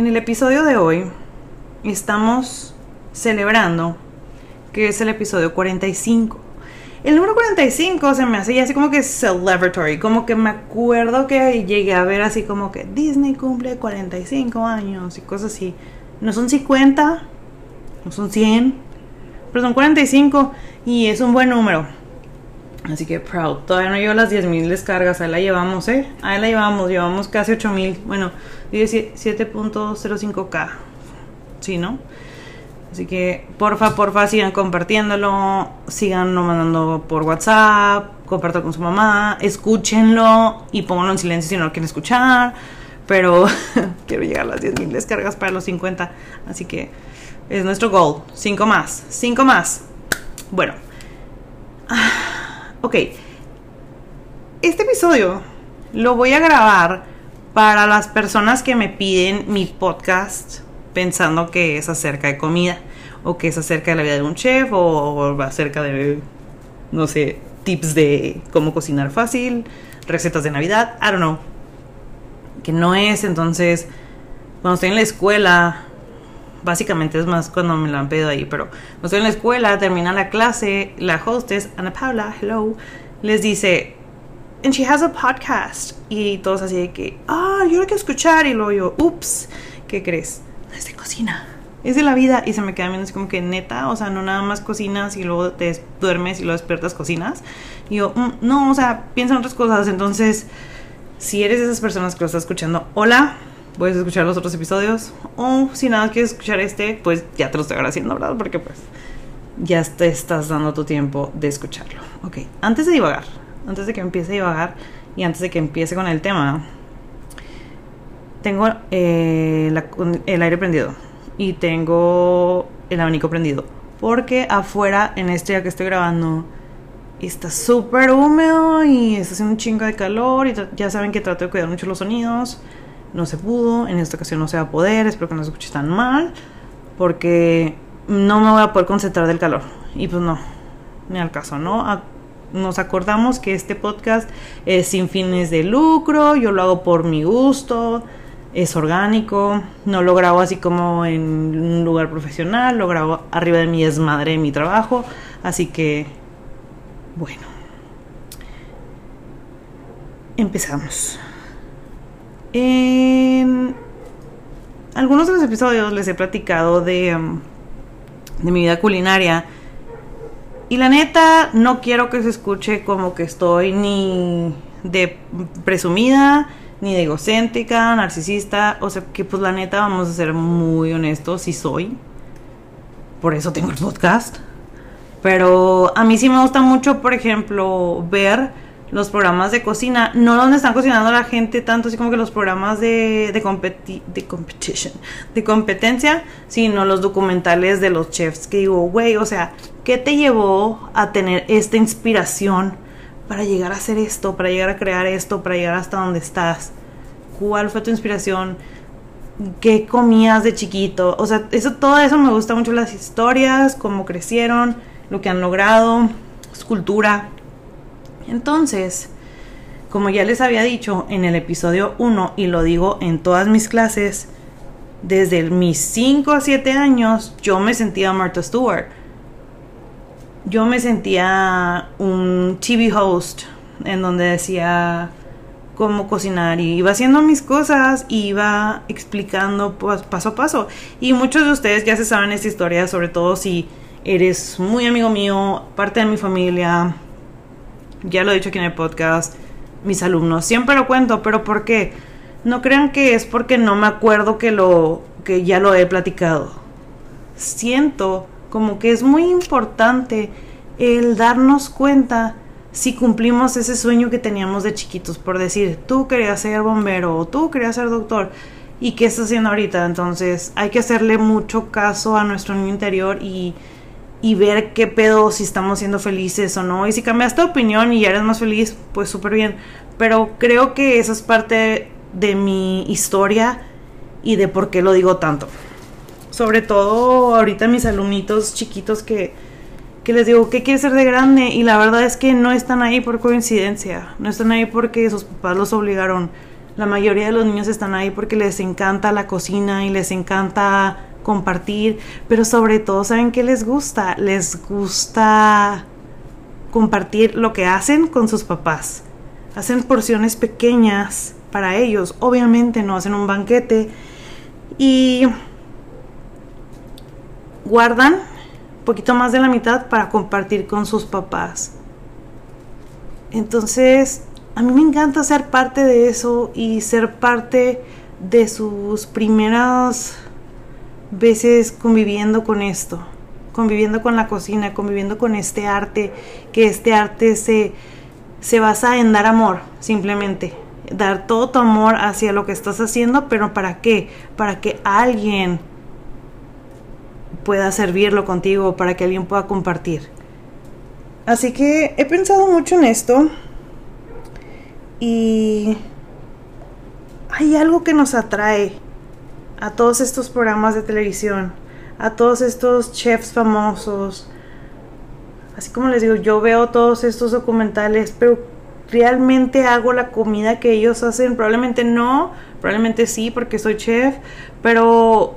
En el episodio de hoy estamos celebrando que es el episodio 45. El número 45 se me hace ya así como que celebratory, como que me acuerdo que llegué a ver así como que Disney cumple 45 años y cosas así. No son 50, no son 100, pero son 45 y es un buen número. Así que proud. Todavía no llevo las 10.000 descargas. Ahí la llevamos, ¿eh? Ahí la llevamos. Llevamos casi 8.000. Bueno, 7.05k. Sí, ¿no? Así que porfa, porfa, sigan compartiéndolo. Sigan mandando por WhatsApp. Comparto con su mamá. Escúchenlo y pónganlo en silencio si no lo quieren escuchar. Pero quiero llegar a las 10.000 descargas para los 50. Así que es nuestro goal. 5 más. 5 más. Bueno. Ok. Este episodio lo voy a grabar para las personas que me piden mi podcast pensando que es acerca de comida o que es acerca de la vida de un chef o, acerca de, no sé, tips de cómo cocinar fácil, recetas de Navidad, I don't know. Que no es, entonces, cuando estoy en la escuela, básicamente es más cuando me lo han pedido ahí, pero cuando estoy en la escuela, termina la clase, la hostess, Ana Paula, hello, les dice, and she has a podcast. Y todos así de que, ah, yo lo quiero escuchar. Y luego yo, ups, ¿qué crees? Es de cocina. Es de la vida. Y se me queda viendo así como que neta, o sea, no nada más cocinas y luego te duermes y luego despiertas cocinas. Y yo, mm, no, o sea, piensa en otras cosas. Entonces, si eres de esas personas que lo está escuchando, hola, puedes escuchar los otros episodios. O si nada quieres escuchar este, pues ya te lo estoy agradeciendo, ¿verdad? Porque pues ya te estás dando tu tiempo de escucharlo. Ok, antes de divagar, antes de que empiece a divagar y antes de que empiece con el tema, tengo eh, el aire prendido y tengo el abanico prendido. Porque afuera, en este día que estoy grabando, está súper húmedo y está haciendo un chingo de calor. Y ya saben que trato de cuidar mucho los sonidos. No se pudo, en esta ocasión no se va a poder. Espero que no se escuche tan mal. Porque no me voy a poder concentrar del calor. Y pues no, ni al caso, ¿no? Nos acordamos que este podcast es sin fines de lucro, yo lo hago por mi gusto, es orgánico, no lo grabo así como en un lugar profesional, lo grabo arriba de mi desmadre de mi trabajo, así que bueno, empezamos. En algunos de los episodios les he platicado de, um, de mi vida culinaria y la neta, no quiero que se escuche como que estoy ni de presumida, ni de egocéntrica, narcisista. O sea, que pues la neta, vamos a ser muy honestos, sí soy. Por eso tengo el podcast. Pero a mí sí me gusta mucho, por ejemplo, ver los programas de cocina, no donde están cocinando la gente tanto así como que los programas de, de, de competition, de competencia, sino los documentales de los chefs que digo, güey, o sea, ¿qué te llevó a tener esta inspiración para llegar a hacer esto, para llegar a crear esto, para llegar hasta donde estás? ¿Cuál fue tu inspiración? ¿Qué comías de chiquito? O sea, eso, todo eso me gusta mucho las historias, cómo crecieron, lo que han logrado, su cultura, entonces, como ya les había dicho en el episodio 1 y lo digo en todas mis clases, desde mis 5 a 7 años yo me sentía Martha Stewart. Yo me sentía un TV host en donde decía cómo cocinar y iba haciendo mis cosas y iba explicando paso a paso. Y muchos de ustedes ya se saben esta historia, sobre todo si eres muy amigo mío, parte de mi familia, ya lo he dicho aquí en el podcast, mis alumnos, siempre lo cuento, pero ¿por qué? No crean que es porque no me acuerdo que lo que ya lo he platicado. Siento como que es muy importante el darnos cuenta si cumplimos ese sueño que teníamos de chiquitos, por decir, tú querías ser bombero o tú querías ser doctor. ¿Y qué estás haciendo ahorita? Entonces hay que hacerle mucho caso a nuestro niño interior y y ver qué pedo, si estamos siendo felices o no. Y si cambiaste de opinión y ya eres más feliz, pues súper bien. Pero creo que esa es parte de mi historia y de por qué lo digo tanto. Sobre todo ahorita mis alumnitos chiquitos que, que les digo, ¿qué quieres ser de grande? Y la verdad es que no están ahí por coincidencia. No están ahí porque sus papás los obligaron. La mayoría de los niños están ahí porque les encanta la cocina y les encanta compartir, pero sobre todo, ¿saben qué les gusta? Les gusta compartir lo que hacen con sus papás. Hacen porciones pequeñas para ellos. Obviamente no hacen un banquete. Y guardan poquito más de la mitad para compartir con sus papás. Entonces, a mí me encanta ser parte de eso y ser parte de sus primeras veces conviviendo con esto, conviviendo con la cocina, conviviendo con este arte, que este arte se, se basa en dar amor, simplemente. Dar todo tu amor hacia lo que estás haciendo, pero ¿para qué? Para que alguien pueda servirlo contigo, para que alguien pueda compartir. Así que he pensado mucho en esto y hay algo que nos atrae a todos estos programas de televisión, a todos estos chefs famosos. Así como les digo, yo veo todos estos documentales, pero realmente hago la comida que ellos hacen. Probablemente no, probablemente sí, porque soy chef, pero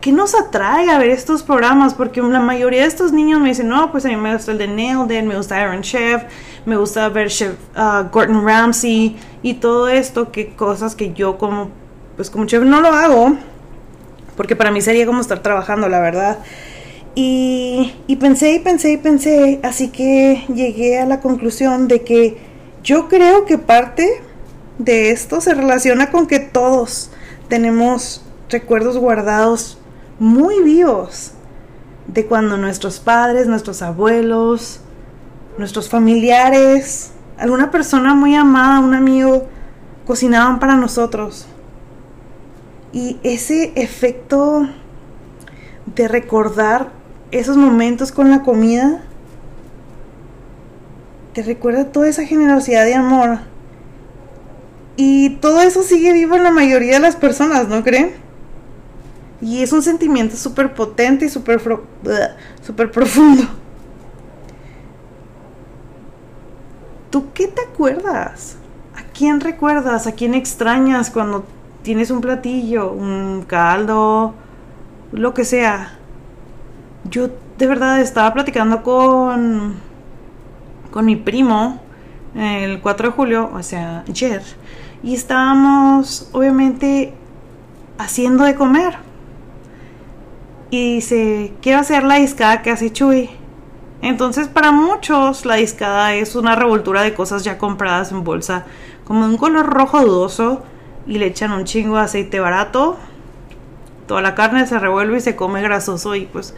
¿qué nos atrae a ver estos programas? Porque la mayoría de estos niños me dicen, no, pues a mí me gusta el de Nailed me gusta Iron Chef, me gusta ver Chef uh, Gordon Ramsay y todo esto, que cosas que yo como, pues como chef no lo hago, porque para mí sería como estar trabajando, la verdad. Y, y pensé y pensé y pensé, así que llegué a la conclusión de que yo creo que parte de esto se relaciona con que todos tenemos recuerdos guardados muy vivos de cuando nuestros padres, nuestros abuelos, nuestros familiares, alguna persona muy amada, un amigo, cocinaban para nosotros. Y ese efecto de recordar esos momentos con la comida, te recuerda toda esa generosidad de amor. Y todo eso sigue vivo en la mayoría de las personas, ¿no creen? Y es un sentimiento súper potente y súper profundo. ¿Tú qué te acuerdas? ¿A quién recuerdas? ¿A quién extrañas cuando tienes un platillo, un caldo, lo que sea? Yo de verdad estaba platicando con, con mi primo el 4 de julio, o sea, ayer, y estábamos obviamente haciendo de comer y dice, quiero hacer la discada que hace Chuy. Entonces para muchos la discada es una revoltura de cosas ya compradas en bolsa, como de un color rojo dudoso y le echan un chingo de aceite barato. Toda la carne se revuelve y se come grasoso y pues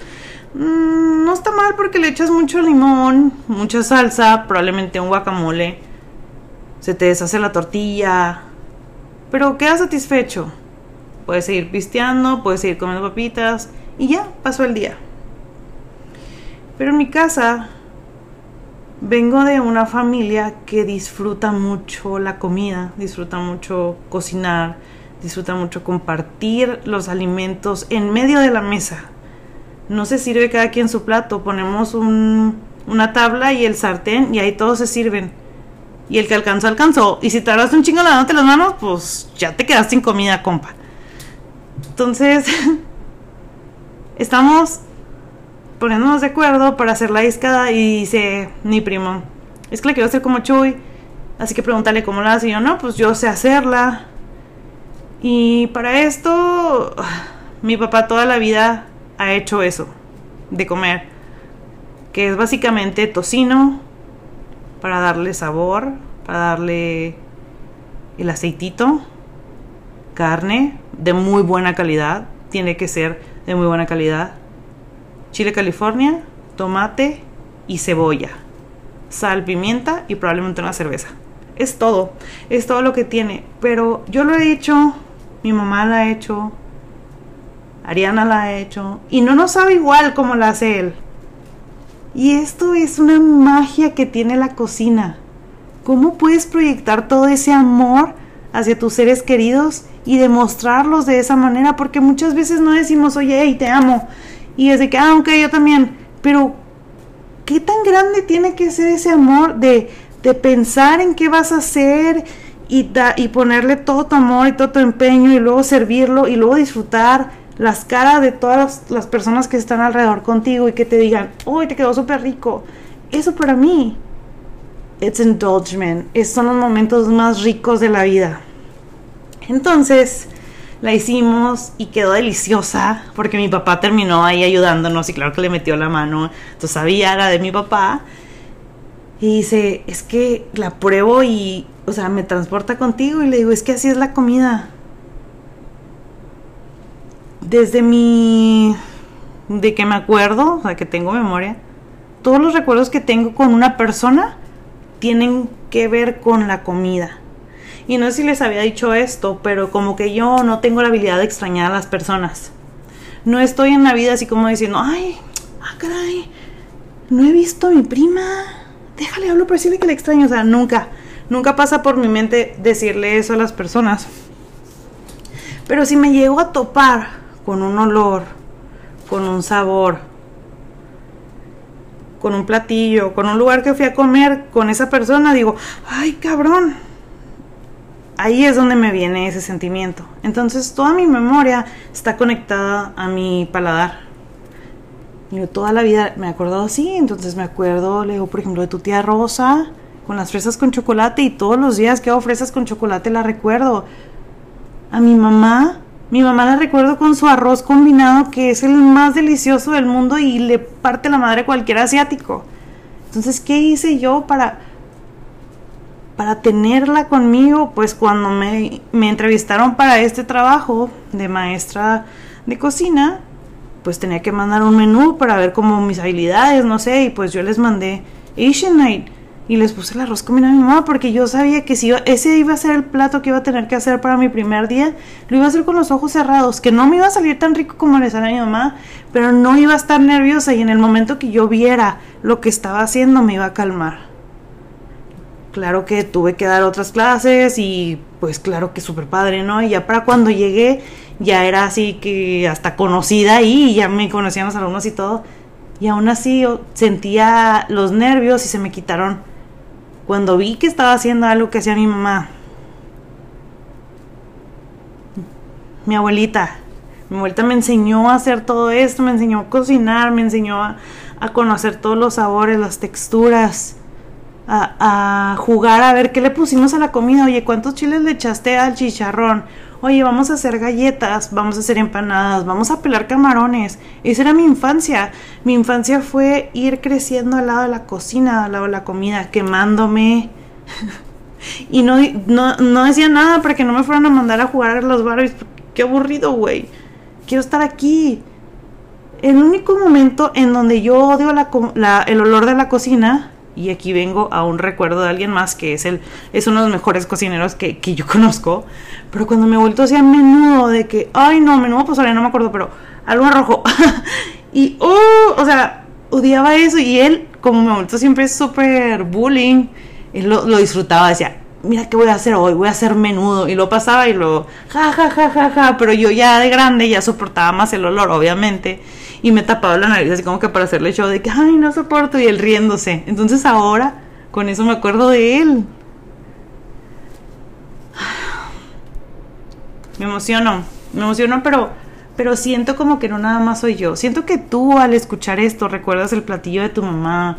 mm, no está mal porque le echas mucho limón, mucha salsa, probablemente un guacamole. Se te deshace la tortilla, pero queda satisfecho. Puedes seguir pisteando, puedes seguir comiendo papitas y ya pasó el día. Pero en mi casa vengo de una familia que disfruta mucho la comida, disfruta mucho cocinar, disfruta mucho compartir los alimentos en medio de la mesa. No se sirve cada quien su plato, ponemos una tabla y el sartén y ahí todos se sirven. Y el que alcanzó, alcanzó. Y si tardaste un chingo lavándote las manos, pues ya te quedaste sin comida, compa. Entonces, estamos poniéndonos de acuerdo para hacer la discada y dice mi primo, es que la quiero hacer como Chuy, así que pregúntale cómo la hace. Y yo, no, pues yo sé hacerla. Y para esto, mi papá toda la vida ha hecho eso, de comer, que es básicamente tocino para darle sabor, para darle el aceitito, carne de muy buena calidad, tiene que ser de muy buena calidad, chile California, tomate y cebolla, sal, pimienta y probablemente una cerveza. Es todo, es todo lo que tiene. Pero yo lo he hecho, mi mamá la ha hecho, Ariana la ha hecho y no nos sabe igual como la hace él. Y esto es una magia que tiene la cocina. ¿Cómo puedes proyectar todo ese amor hacia tus seres queridos y demostrarlos de esa manera, porque muchas veces no decimos, oye, hey, te amo, y es de que, ah, ok, yo también, pero ¿qué tan grande tiene que ser ese amor de, de pensar en qué vas a hacer y, y ponerle todo tu amor y todo tu empeño y luego servirlo y luego disfrutar las caras de todas las personas que están alrededor contigo y que te digan, uy, te quedó súper rico. Eso para mí, it's indulgement, son los momentos más ricos de la vida. Entonces, la hicimos y quedó deliciosa porque mi papá terminó ahí ayudándonos y claro que le metió la mano, entonces sabía, era de mi papá. Y dice, es que la pruebo y, o sea, me transporta contigo y le digo, es que así es la comida desde mi... de que me acuerdo, o sea, que tengo memoria, todos los recuerdos que tengo con una persona tienen que ver con la comida. Y no sé si les había dicho esto, pero como que yo no tengo la habilidad de extrañar a las personas. No estoy en la vida así como diciendo, ay, ah, caray, no he visto a mi prima. Déjale hablo para decirle que le extraño. O sea, nunca, nunca pasa por mi mente decirle eso a las personas. Pero si me llego a topar con un olor, con un sabor, con un platillo, con un lugar que fui a comer con esa persona, digo, ay cabrón. Ahí es donde me viene ese sentimiento. Entonces toda mi memoria está conectada a mi paladar. Yo toda la vida me he acordado así, entonces me acuerdo, le digo, por ejemplo, de tu tía Rosa, con las fresas con chocolate, y todos los días que hago fresas con chocolate la recuerdo. A mi mamá, mi mamá la recuerdo con su arroz combinado, que es el más delicioso del mundo y le parte la madre a cualquier asiático. Entonces, ¿qué hice yo para, para tenerla conmigo? Pues cuando me, entrevistaron para este trabajo de maestra de cocina, pues tenía que mandar un menú para ver como mis habilidades, no sé, y pues yo les mandé Asian Night y les puse el arroz con mi mamá porque yo sabía que si ese iba a ser el plato que iba a tener que hacer para mi primer día, lo iba a hacer con los ojos cerrados, que no me iba a salir tan rico como le sale a mi mamá, pero no iba a estar nerviosa y en el momento que yo viera lo que estaba haciendo me iba a calmar. Claro que tuve que dar otras clases y pues claro que súper padre, ¿no? Y ya para cuando llegué ya era así que hasta conocida ahí y ya me conocían los alumnos y todo. Y aún así sentía los nervios y se me quitaron cuando vi que estaba haciendo algo que hacía mi mamá. Mi abuelita. Mi abuelita me enseñó a hacer todo esto, me enseñó a cocinar, me enseñó a, conocer todos los sabores, las texturas, a, jugar a ver qué le pusimos a la comida. Oye, ¿cuántos chiles le echaste al chicharrón? oye, vamos a hacer galletas, vamos a hacer empanadas, vamos a pelar camarones. Esa era mi infancia. Mi infancia fue ir creciendo al lado de la cocina, al lado de la comida, quemándome. y no, no, decía nada para que no me fueran a mandar a jugar a los barrios. Qué aburrido, güey. Quiero estar aquí. El único momento en donde yo odio el olor de la cocina y aquí vengo a un recuerdo de alguien más que es el es uno de los mejores cocineros que, que yo conozco pero cuando me vuelto hacia menudo de que ay no menudo ahora no me acuerdo pero algo rojo y oh o sea odiaba eso y él como me vuelto siempre súper bullying él lo, lo, disfrutaba decía mira qué voy a hacer hoy voy a hacer menudo y lo pasaba y lo ja ja ja ja ja pero yo ya de grande ya soportaba más el olor obviamente y me tapaba la nariz así como que para hacerle show de que, ay, no soporto y él riéndose. Entonces ahora con eso me acuerdo de él. Me emociono, me emociono, pero, pero siento como que no nada más soy yo. Siento que tú al escuchar esto recuerdas el platillo de tu mamá,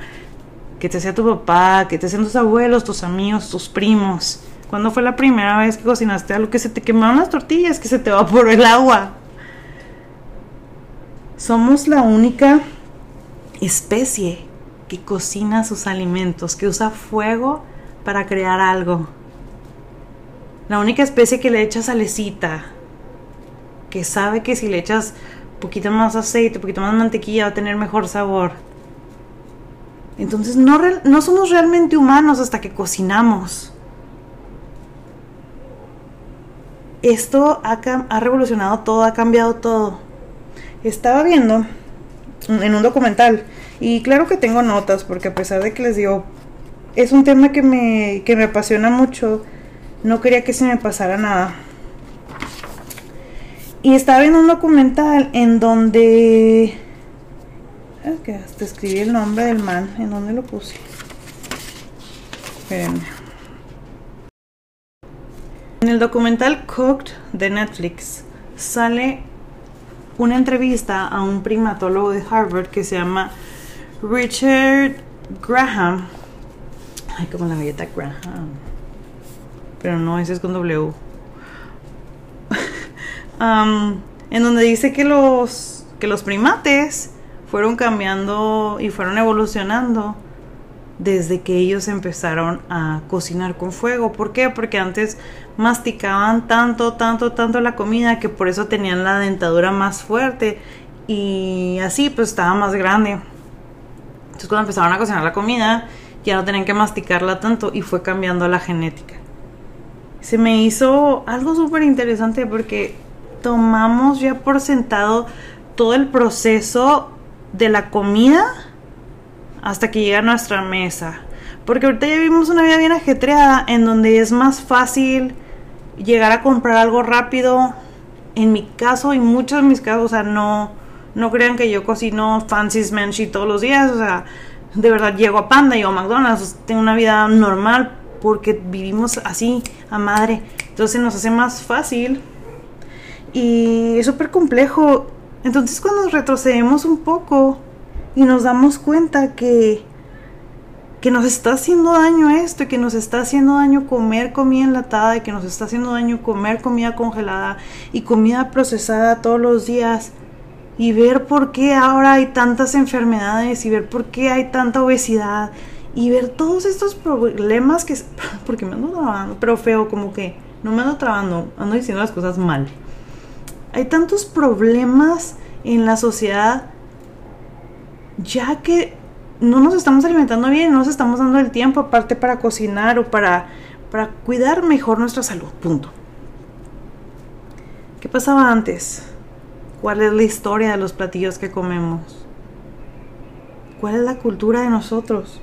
que te hacía tu papá, que te hacían tus abuelos, tus amigos, tus primos. ¿Cuándo fue la primera vez que cocinaste algo que se te quemaron las tortillas, que se te evaporó el agua? Somos la única especie que cocina sus alimentos, que usa fuego para crear algo. La única especie que le echa salecita, que sabe que si le echas poquito más aceite, poquito más mantequilla va a tener mejor sabor. Entonces no, no somos realmente humanos hasta que cocinamos. Esto ha revolucionado todo, ha cambiado todo estaba viendo en un documental y claro que tengo notas porque a pesar de que les digo, es un tema que me, que me apasiona mucho, no quería que se me pasara nada. Y estaba viendo un documental en donde... Es que hasta escribí el nombre del man, ¿en dónde lo puse? Espérenme. En el documental Cooked de Netflix sale una entrevista a un primatólogo de Harvard que se llama Richard Graham. Ay, como la galleta Graham. Pero no, ese es con W. Um, en donde dice que los, que los primates fueron cambiando y fueron evolucionando desde que ellos empezaron a cocinar con fuego. ¿Por qué? Porque antes masticaban tanto, tanto, tanto la comida que por eso tenían la dentadura más fuerte y así pues estaba más grande. Entonces cuando empezaron a cocinar la comida ya no tenían que masticarla tanto y fue cambiando la genética. Se me hizo algo súper interesante porque tomamos ya por sentado todo el proceso de la comida hasta que llega a nuestra mesa. Porque ahorita ya vivimos una vida bien ajetreada en donde es más fácil llegar a comprar algo rápido. En mi caso y muchos de mis casos, o sea, no, no crean que yo cocino fancy smanchy todos los días. O sea, de verdad llego a Panda, y a McDonald's, tengo una vida normal porque vivimos así a madre. Entonces nos hace más fácil y es súper complejo. Entonces cuando retrocedemos un poco y nos damos cuenta que que nos está haciendo daño esto y que nos está haciendo daño comer comida enlatada y que nos está haciendo daño comer comida congelada y comida procesada todos los días y ver por qué ahora hay tantas enfermedades y ver por qué hay tanta obesidad y ver todos estos problemas que porque me ando trabando pero feo como que no me ando trabando ando diciendo las cosas mal. Hay tantos problemas en la sociedad ya que no nos estamos alimentando bien, no nos estamos dando el tiempo aparte para cocinar o para, para cuidar mejor nuestra salud. Punto. ¿Qué pasaba antes? ¿Cuál es la historia de los platillos que comemos? ¿Cuál es la cultura de nosotros?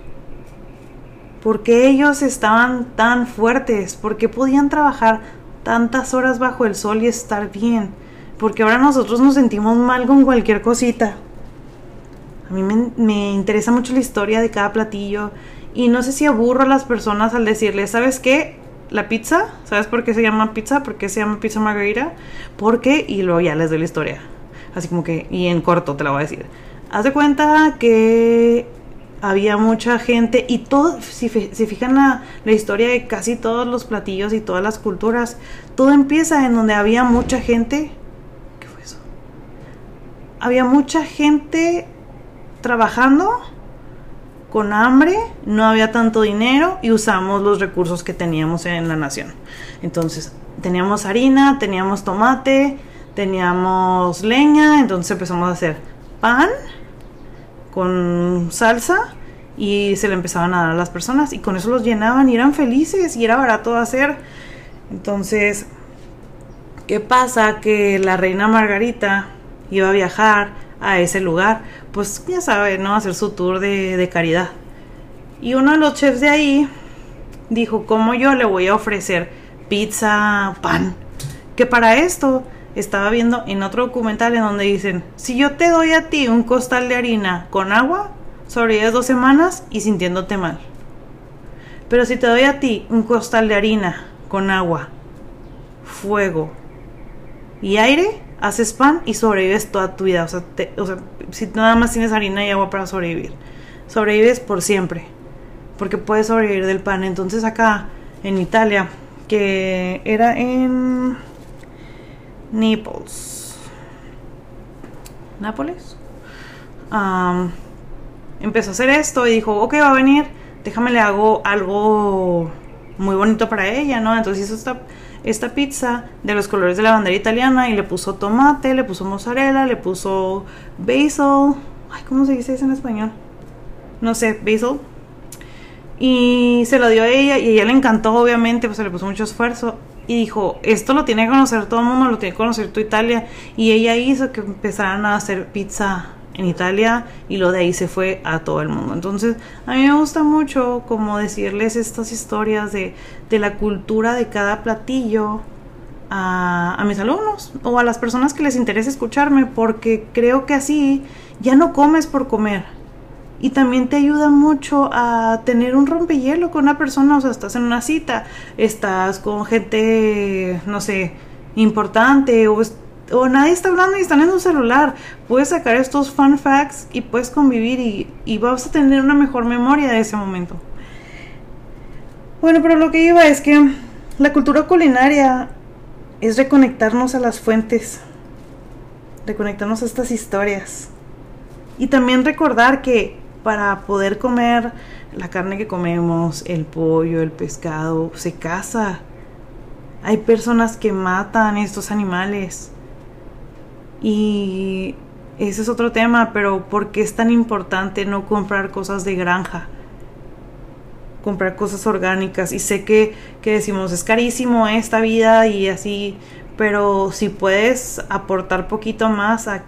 ¿Por qué ellos estaban tan fuertes? ¿Por qué podían trabajar tantas horas bajo el sol y estar bien? Porque ahora nosotros nos sentimos mal con cualquier cosita. A mí me, interesa mucho la historia de cada platillo y no sé si aburro a las personas al decirles, ¿sabes qué? La pizza, ¿sabes por qué se llama pizza? ¿Por qué se llama pizza margarita? Porque, y luego ya les doy la historia. Así como que, y en corto te la voy a decir. Haz de cuenta que había mucha gente y todo, si, si fijan la, la, historia de casi todos los platillos y todas las culturas, todo empieza en donde había mucha gente. ¿Qué fue eso? Había mucha gente trabajando con hambre, no había tanto dinero y usamos los recursos que teníamos en la nación. Entonces, teníamos harina, teníamos tomate, teníamos leña, entonces empezamos a hacer pan con salsa y se le empezaban a dar a las personas y con eso los llenaban y eran felices y era barato hacer. Entonces, ¿qué pasa? Que la reina Margarita iba a viajar a ese lugar, pues ya sabe, ¿no? Hacer su tour de, de caridad. Y uno de los chefs de ahí dijo, ¿cómo yo le voy a ofrecer pizza, pan? Que para esto estaba viendo en otro documental en donde dicen, si yo te doy a ti un costal de harina con agua, sobrevives dos semanas y sintiéndote mal. Pero si te doy a ti un costal de harina con agua, fuego y aire, haces pan y sobrevives toda tu vida. O sea, o sea, si nada más tienes harina y agua para sobrevivir, sobrevives por siempre. Porque puedes sobrevivir del pan. Entonces acá en Italia, que era en Naples. ¿Nápoles? empezó a hacer esto y dijo, ok, va a venir, déjame le hago algo muy bonito para ella, ¿no? Entonces hizo esta esta pizza de los colores de la bandera italiana y le puso tomate, le puso mozzarella, le puso basil. Ay, ¿cómo se dice eso en español? No sé, basil. Y se lo dio a ella y ella le encantó, obviamente, pues se le puso mucho esfuerzo. Y dijo, esto lo tiene que conocer todo el mundo, lo tiene que conocer toda Italia. Y ella hizo que empezaran a hacer pizza en Italia y lo de ahí se fue a todo el mundo. Entonces, a mí me gusta mucho como decirles estas historias de, de la cultura de cada platillo a, a, mis alumnos o a las personas que les interesa escucharme porque creo que así ya no comes por comer. y también te ayuda mucho a tener un rompehielo con una persona, o sea, estás en una cita, estás con gente, no sé, importante o, o nadie está hablando y están en un celular, puedes sacar estos fun facts y puedes convivir y, y vas a tener una mejor memoria de ese momento. Bueno, pero lo que iba es que la cultura culinaria es reconectarnos a las fuentes, reconectarnos a estas historias. Y también recordar que para poder comer la carne que comemos, el pollo, el pescado, se caza. Hay personas que matan estos animales. Y ese es otro tema, pero ¿por qué es tan importante no comprar cosas de granja? Comprar cosas orgánicas. Y sé que, que decimos, es carísimo esta vida y así, pero si puedes aportar poquito más a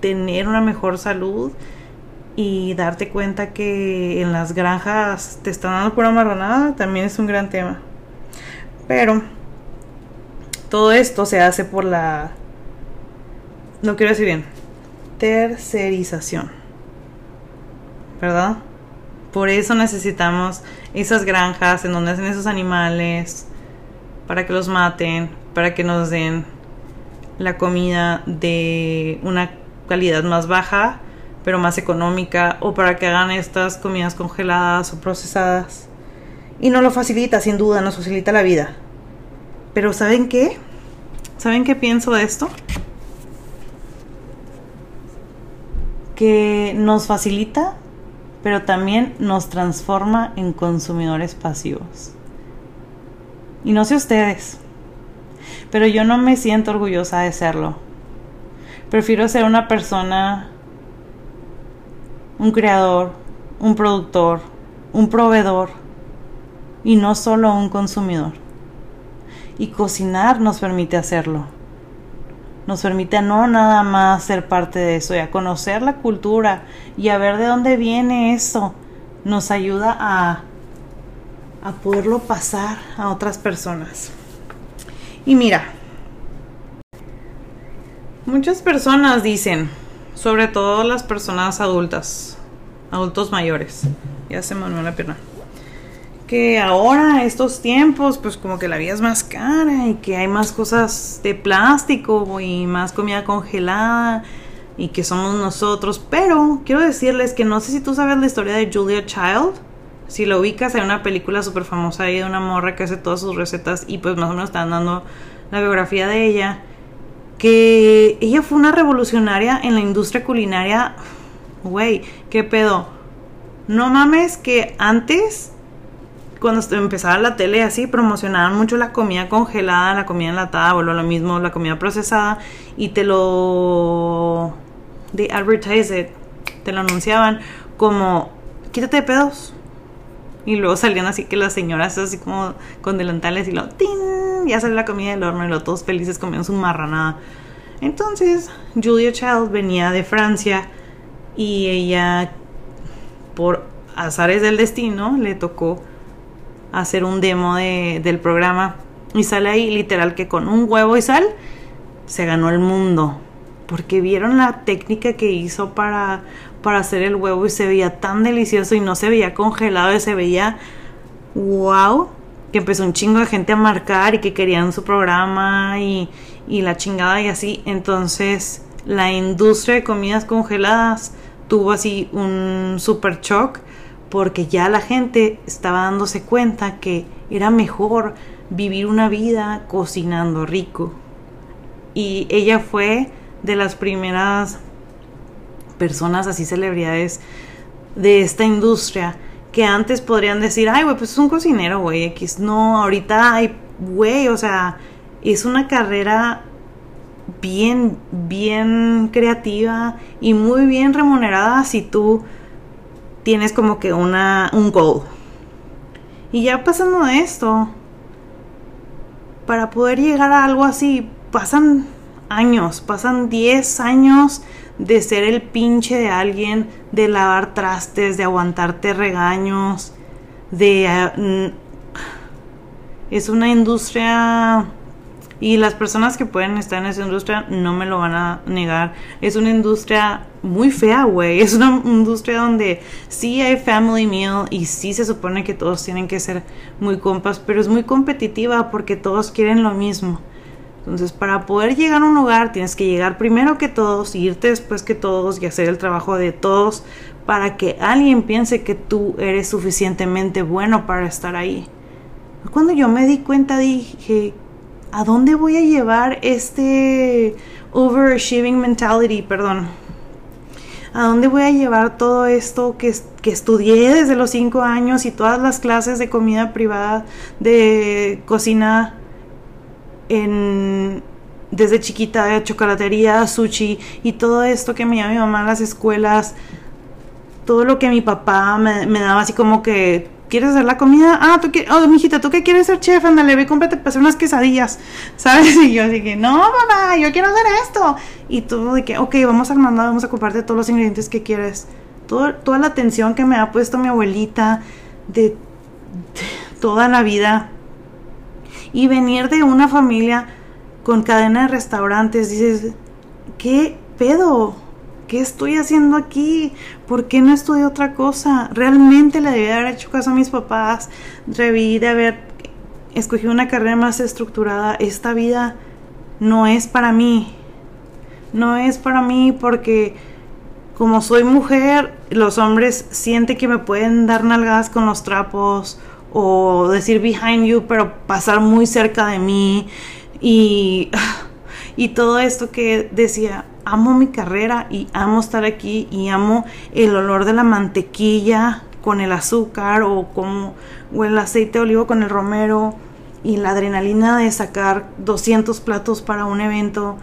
tener una mejor salud, y darte cuenta que en las granjas te están dando pura marranada también es un gran tema. Pero todo esto se hace por la no quiero decir bien, tercerización. ¿Verdad? Por eso necesitamos esas granjas en donde hacen esos animales para que los maten, para que nos den la comida de una calidad más baja pero más económica o para que hagan estas comidas congeladas o procesadas. Y no lo facilita, sin duda, nos facilita la vida. Pero ¿saben qué? ¿Saben qué pienso de esto? Que nos facilita, pero también nos transforma en consumidores pasivos. Y no sé ustedes, pero yo no me siento orgullosa de serlo. Prefiero ser una persona un creador, un productor, un proveedor y no solo un consumidor. Y cocinar nos permite hacerlo. Nos permite a no nada más ser parte de eso y a conocer la cultura y a ver de dónde viene eso. Nos ayuda a, a poderlo pasar a otras personas. Y mira, muchas personas dicen, sobre todo las personas adultas, adultos mayores. Ya se me la pierna. Que ahora, estos tiempos, pues como que la vida es más cara y que hay más cosas de plástico y más comida congelada y que somos nosotros. Pero quiero decirles que no sé si tú sabes la historia de Julia Child. Si lo ubicas, hay una película súper famosa ahí de una morra que hace todas sus recetas y pues más o menos están dando la biografía de ella que ella fue una revolucionaria en la industria culinaria. Güey, ¿qué pedo? No mames que antes, cuando empezaba la tele así, promocionaban mucho la comida congelada, la comida enlatada, o lo mismo, la comida procesada, y te lo... de advertise it, te lo anunciaban como, quítate de pedos. Y luego salían así que las señoras así como con delantales y lo, ¡tin! Ya salió la comida del horno y lo todos felices comiendo su marranada. Entonces, Julia Child venía de Francia y ella, por azares del destino, le tocó hacer un demo de, del programa. Y sale ahí literal que con un huevo y sal se ganó el mundo. Porque vieron la técnica que hizo para, para hacer el huevo y se veía tan delicioso y no se veía congelado y se veía wow. Que empezó un chingo de gente a marcar y que querían su programa y, y la chingada y así. Entonces la industria de comidas congeladas tuvo así un super shock porque ya la gente estaba dándose cuenta que era mejor vivir una vida cocinando rico. Y ella fue de las primeras personas así celebridades de esta industria que antes podrían decir, ay, güey, pues es un cocinero, güey, X. No, ahorita hay, güey, o sea, es una carrera bien, bien creativa y muy bien remunerada si tú tienes como que una, un goal. Y ya pasando de esto, para poder llegar a algo así, pasan años, pasan 10 años de ser el pinche de alguien, de lavar trastes, de aguantarte regaños, de... Mm, es una industria Y las personas que pueden estar en esa industria no me lo van a negar. Es una industria muy fea, güey. Es una industria donde sí hay family meal y sí se supone que todos tienen que ser muy compas, pero es muy competitiva porque todos quieren lo mismo. Entonces, para poder llegar a un lugar, tienes que llegar primero que todos, irte después que todos y hacer el trabajo de todos para que alguien piense que tú eres suficientemente bueno para estar ahí. Cuando yo me di cuenta dije, ¿a dónde voy a llevar este overachieving mentality? Perdón. ¿A dónde voy a llevar todo esto que, que estudié desde los 5 años y todas las clases de comida privada, de cocina en, desde chiquita, chocolatería, sushi y todo esto que me llama mi mamá a las escuelas? Todo lo que mi papá me, me daba así como que ¿Quieres hacer la comida? Ah, tú quieres, oh, mijita, ¿tú qué quieres ser chef? Ándale, ve, cómprate hacer unas quesadillas, ¿sabes? Y yo dije, no, mamá, yo quiero hacer esto. Y todo de que, ok, vamos al mandado, vamos a comprarte todos los ingredientes que quieres. Todo, toda la atención que me ha puesto mi abuelita de toda la vida. Y venir de una familia con cadena de restaurantes, dices, ¿qué pedo? ¿Qué estoy haciendo aquí? ¿Por qué no estudié otra cosa? Realmente le debí haber hecho caso a mis papás, debí de haber escogido una carrera más estructurada. Esta vida no es para mí. No es para mí porque como soy mujer, los hombres sienten que me pueden dar nalgadas con los trapos o decir behind you, pero pasar muy cerca de mí y, y todo esto que decía, amo mi carrera y amo estar aquí y amo el olor de la mantequilla con el azúcar o, con, o el aceite de olivo con el romero y la adrenalina de sacar 200 platos para un evento,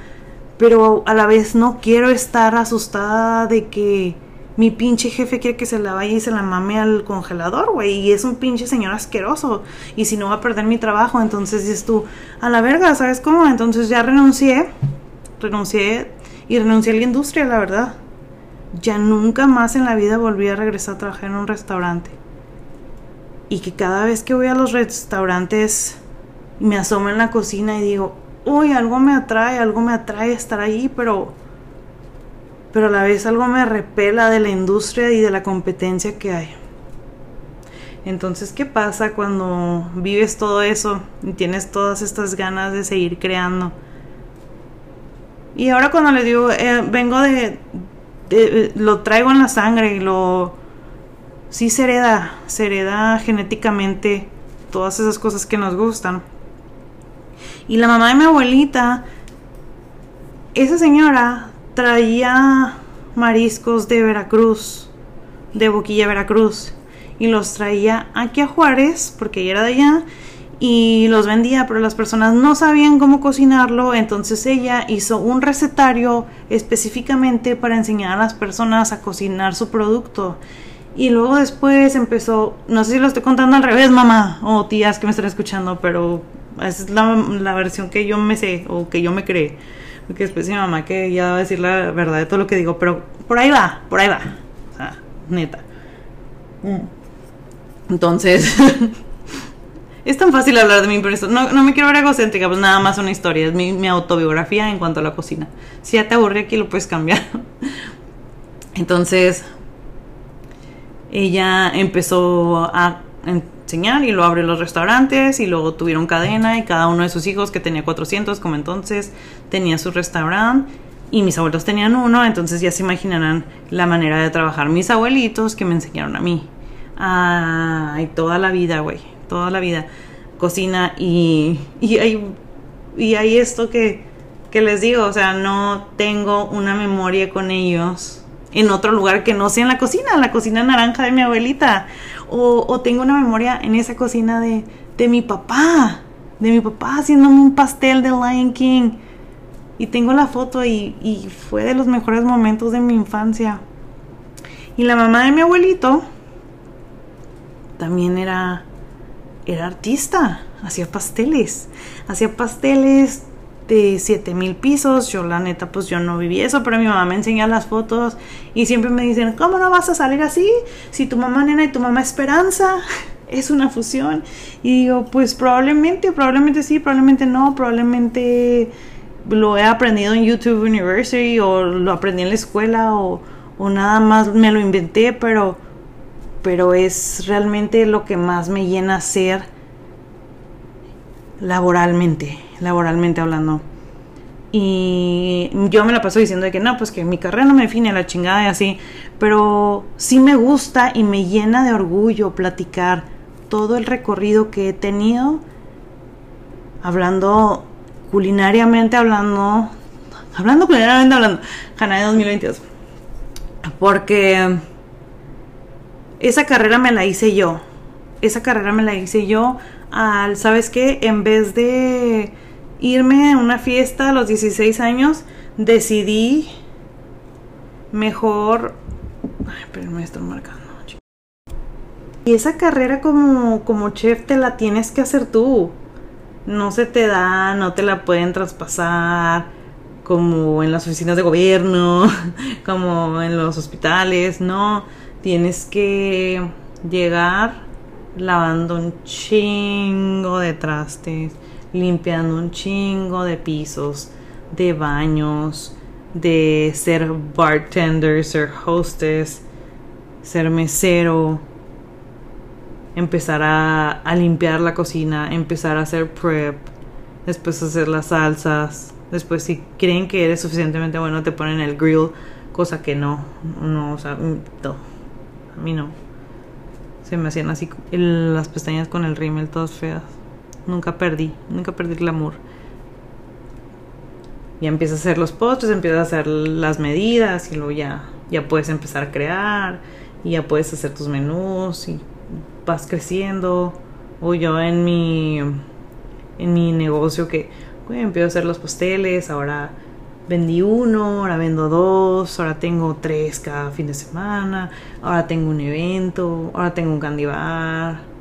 pero a la vez no quiero estar asustada de que mi pinche jefe quiere que se la vaya y se la mame al congelador, güey, y es un pinche señor asqueroso, y si no va a perder mi trabajo, entonces dices tú, a la verga, ¿sabes cómo? Entonces ya renuncié, renuncié y renuncié a la industria, la verdad. Ya nunca más en la vida volví a regresar a trabajar en un restaurante. Y que cada vez que voy a los restaurantes me asomo en la cocina y digo, uy, algo me atrae, algo me atrae estar ahí, pero pero a la vez algo me repela de la industria y de la competencia que hay. Entonces, ¿qué pasa cuando vives todo eso y tienes todas estas ganas de seguir creando? Y ahora cuando le digo, eh, vengo de, lo traigo en la sangre y lo, sí se hereda, se hereda genéticamente todas esas cosas que nos gustan. Y la mamá de mi abuelita, esa señora traía mariscos de Veracruz, de Boquilla, Veracruz, y los traía aquí a Juárez, porque ella era de allá, y los vendía, pero las personas no sabían cómo cocinarlo, entonces ella hizo un recetario específicamente para enseñar a las personas a cocinar su producto. Y luego después empezó, no sé si lo estoy contando al revés, mamá o tías que me están escuchando, pero esa es la, la versión que yo me sé o que yo me creé. Porque después mi mamá que ya va a decir la verdad de todo lo que digo, pero por ahí va, por ahí va. O sea, neta. Entonces, es tan fácil hablar de pero eso, no, no me quiero ver egocéntrica, pues nada más una historia, es mi, mi autobiografía en cuanto a la cocina. Si ya te aburre aquí, lo puedes cambiar. Entonces, ella empezó a enseñar y lo abrió los restaurantes y luego tuvieron cadena y cada uno de sus hijos que tenía 400 como entonces tenía su restaurante y mis abuelos tenían uno, entonces ya se imaginarán la manera de trabajar mis abuelitos que me enseñaron a mí. Ay, toda la vida, güey, toda la vida. Cocina y, y, hay, y hay esto que, que les digo, o sea, no tengo una memoria con ellos en otro lugar que no sea en la cocina, la cocina naranja de mi abuelita. O, o tengo una memoria en esa cocina de, de mi papá, de mi papá haciéndome un pastel de Lion King. Y tengo la foto y, y fue de los mejores momentos de mi infancia. Y la mamá de mi abuelito también era, era artista, hacía pasteles, hacía pasteles de 7 mil pisos. Yo, la neta, pues yo no viví eso, pero mi mamá me enseña las fotos y siempre me dicen: ¿Cómo no vas a salir así? Si tu mamá nena y tu mamá Esperanza es una fusión. Y digo, pues probablemente, probablemente sí, probablemente no, probablemente lo he aprendido en YouTube University o lo aprendí en la escuela o, o nada más me lo inventé, pero, pero es realmente lo que más me llena ser laboralmente, laboralmente hablando. Y yo me la paso diciendo de que no, pues que mi carrera no me define la chingada y así. Pero sí me gusta y me llena de orgullo platicar todo el recorrido que he tenido. Hablando culinariamente, hablando. Hablando culinariamente, hablando. Hanai 2022. Porque esa carrera me la hice yo. Esa carrera me la hice yo al, ¿sabes qué? En vez de irme a una fiesta a los 16 años, decidí mejor... Ay, pero me estoy marcando. Y esa carrera como, como chef te la tienes que hacer tú. No se te da, no te la pueden traspasar como en las oficinas de gobierno, como en los hospitales, no. Tienes que llegar lavando un chingo de trastes, limpiando un chingo de pisos, de baños, de ser bartender, ser hostess, ser mesero, empezar a, limpiar la cocina, empezar a hacer prep, después hacer las salsas, después si creen que eres suficientemente bueno te ponen el grill, cosa que no, no, o sea, no, a mí no. Se me hacían así las pestañas con el rímel todas feas. Nunca perdí, nunca perdí el glamour. Ya empiezas a hacer los postres, empiezas a hacer las medidas y luego ya, ya puedes empezar a crear y ya puedes hacer tus menús y vas creciendo. O yo en mi en mi negocio que empiezo a hacer los pasteles, ahora vendí uno, ahora vendo dos, ahora tengo tres cada fin de semana, ahora tengo un evento, ahora tengo un candy bar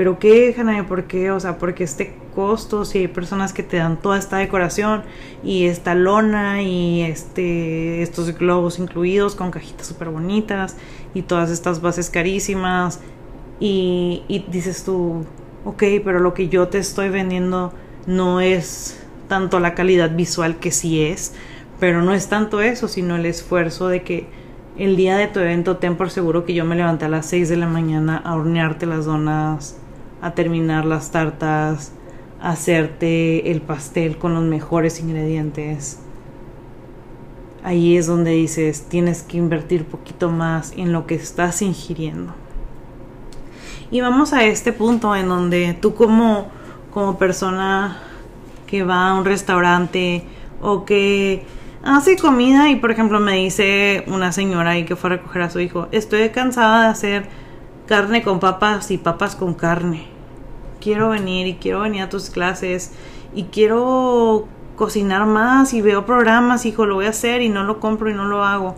pero qué, Janae, ¿por qué? O sea, porque este costo, si hay personas que te dan toda esta decoración y esta lona y este estos globos incluidos con cajitas súper bonitas y todas estas bases carísimas y, y dices tú, ok, pero lo que yo te estoy vendiendo no es tanto la calidad visual que sí es, pero no es tanto eso, sino el esfuerzo de que el día de tu evento ten por seguro que yo me levanté a las 6 de la mañana a hornearte las donas a terminar las tartas, a hacerte el pastel con los mejores ingredientes. Ahí es donde dices, tienes que invertir poquito más en lo que estás ingiriendo. Y vamos a este punto en donde tú como, como persona que va a un restaurante o que hace comida y por ejemplo me dice una señora ahí que fue a recoger a su hijo, estoy cansada de hacer carne con papas y papas con carne. Quiero venir y quiero venir a tus clases y quiero cocinar más y veo programas, hijo, lo voy a hacer y no lo compro y no lo hago.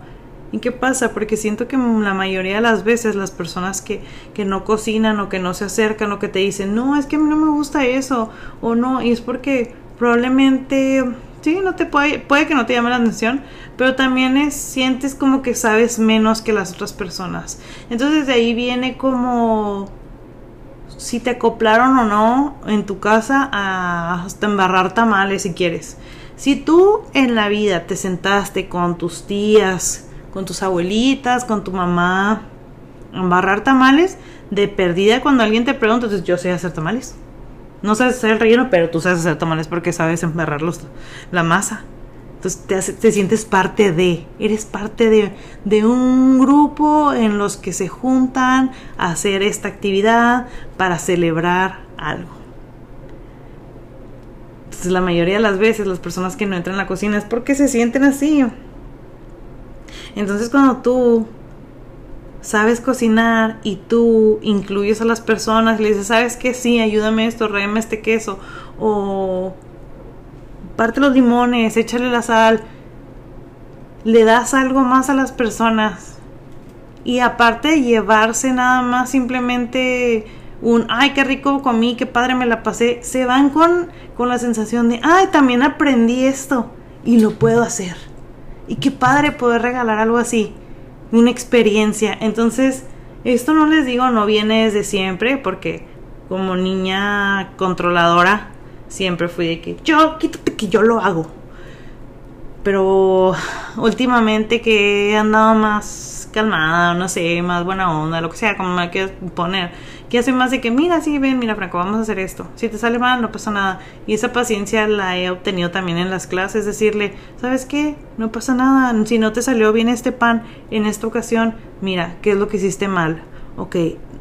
¿Y qué pasa? Porque siento que la mayoría de las veces las personas que, que no cocinan o que no se acercan o que te dicen, no, es que a mí no me gusta eso o no, y es porque probablemente sí, no te puede, puede que no te llame la atención, pero también es, sientes como que sabes menos que las otras personas. Entonces de ahí viene como si te acoplaron o no en tu casa a hasta embarrar tamales si quieres. Si tú en la vida te sentaste con tus tías, con tus abuelitas, con tu mamá, embarrar tamales, de perdida cuando alguien te pregunta, entonces yo sé hacer tamales. No sabes hacer el relleno, pero tú sabes hacer tamales porque sabes embarrar la masa. Entonces te, sientes parte de, eres parte de, de, un grupo en los que se juntan a hacer esta actividad para celebrar algo. Entonces la mayoría de las veces las personas que no entran a la cocina es porque se sienten así. Entonces cuando tú sabes cocinar y tú incluyes a las personas le dices, ¿sabes qué? Sí, ayúdame esto, rayame este queso o parte los limones, échale la sal, le das algo más a las personas. Y aparte de llevarse nada más simplemente un, ay, qué rico comí, qué padre me la pasé, se van con, con la sensación de, ay, también aprendí esto y lo puedo hacer. Y qué padre poder regalar algo así, una experiencia. Entonces, Esto no les digo, no viene desde siempre, porque como niña controladora siempre fui de que yo, quítate que yo lo hago. Pero últimamente que he andado más calmada, no sé, más buena onda, lo que sea, como me quieras poner, que hace más de que, mira, sí, ven, mira, Franco, vamos a hacer esto. Si te sale mal, no pasa nada. Y esa paciencia la he obtenido también en las clases, decirle, ¿sabes qué? No pasa nada. Si no te salió bien este pan en esta ocasión, mira, ¿qué es lo que hiciste mal? Ok,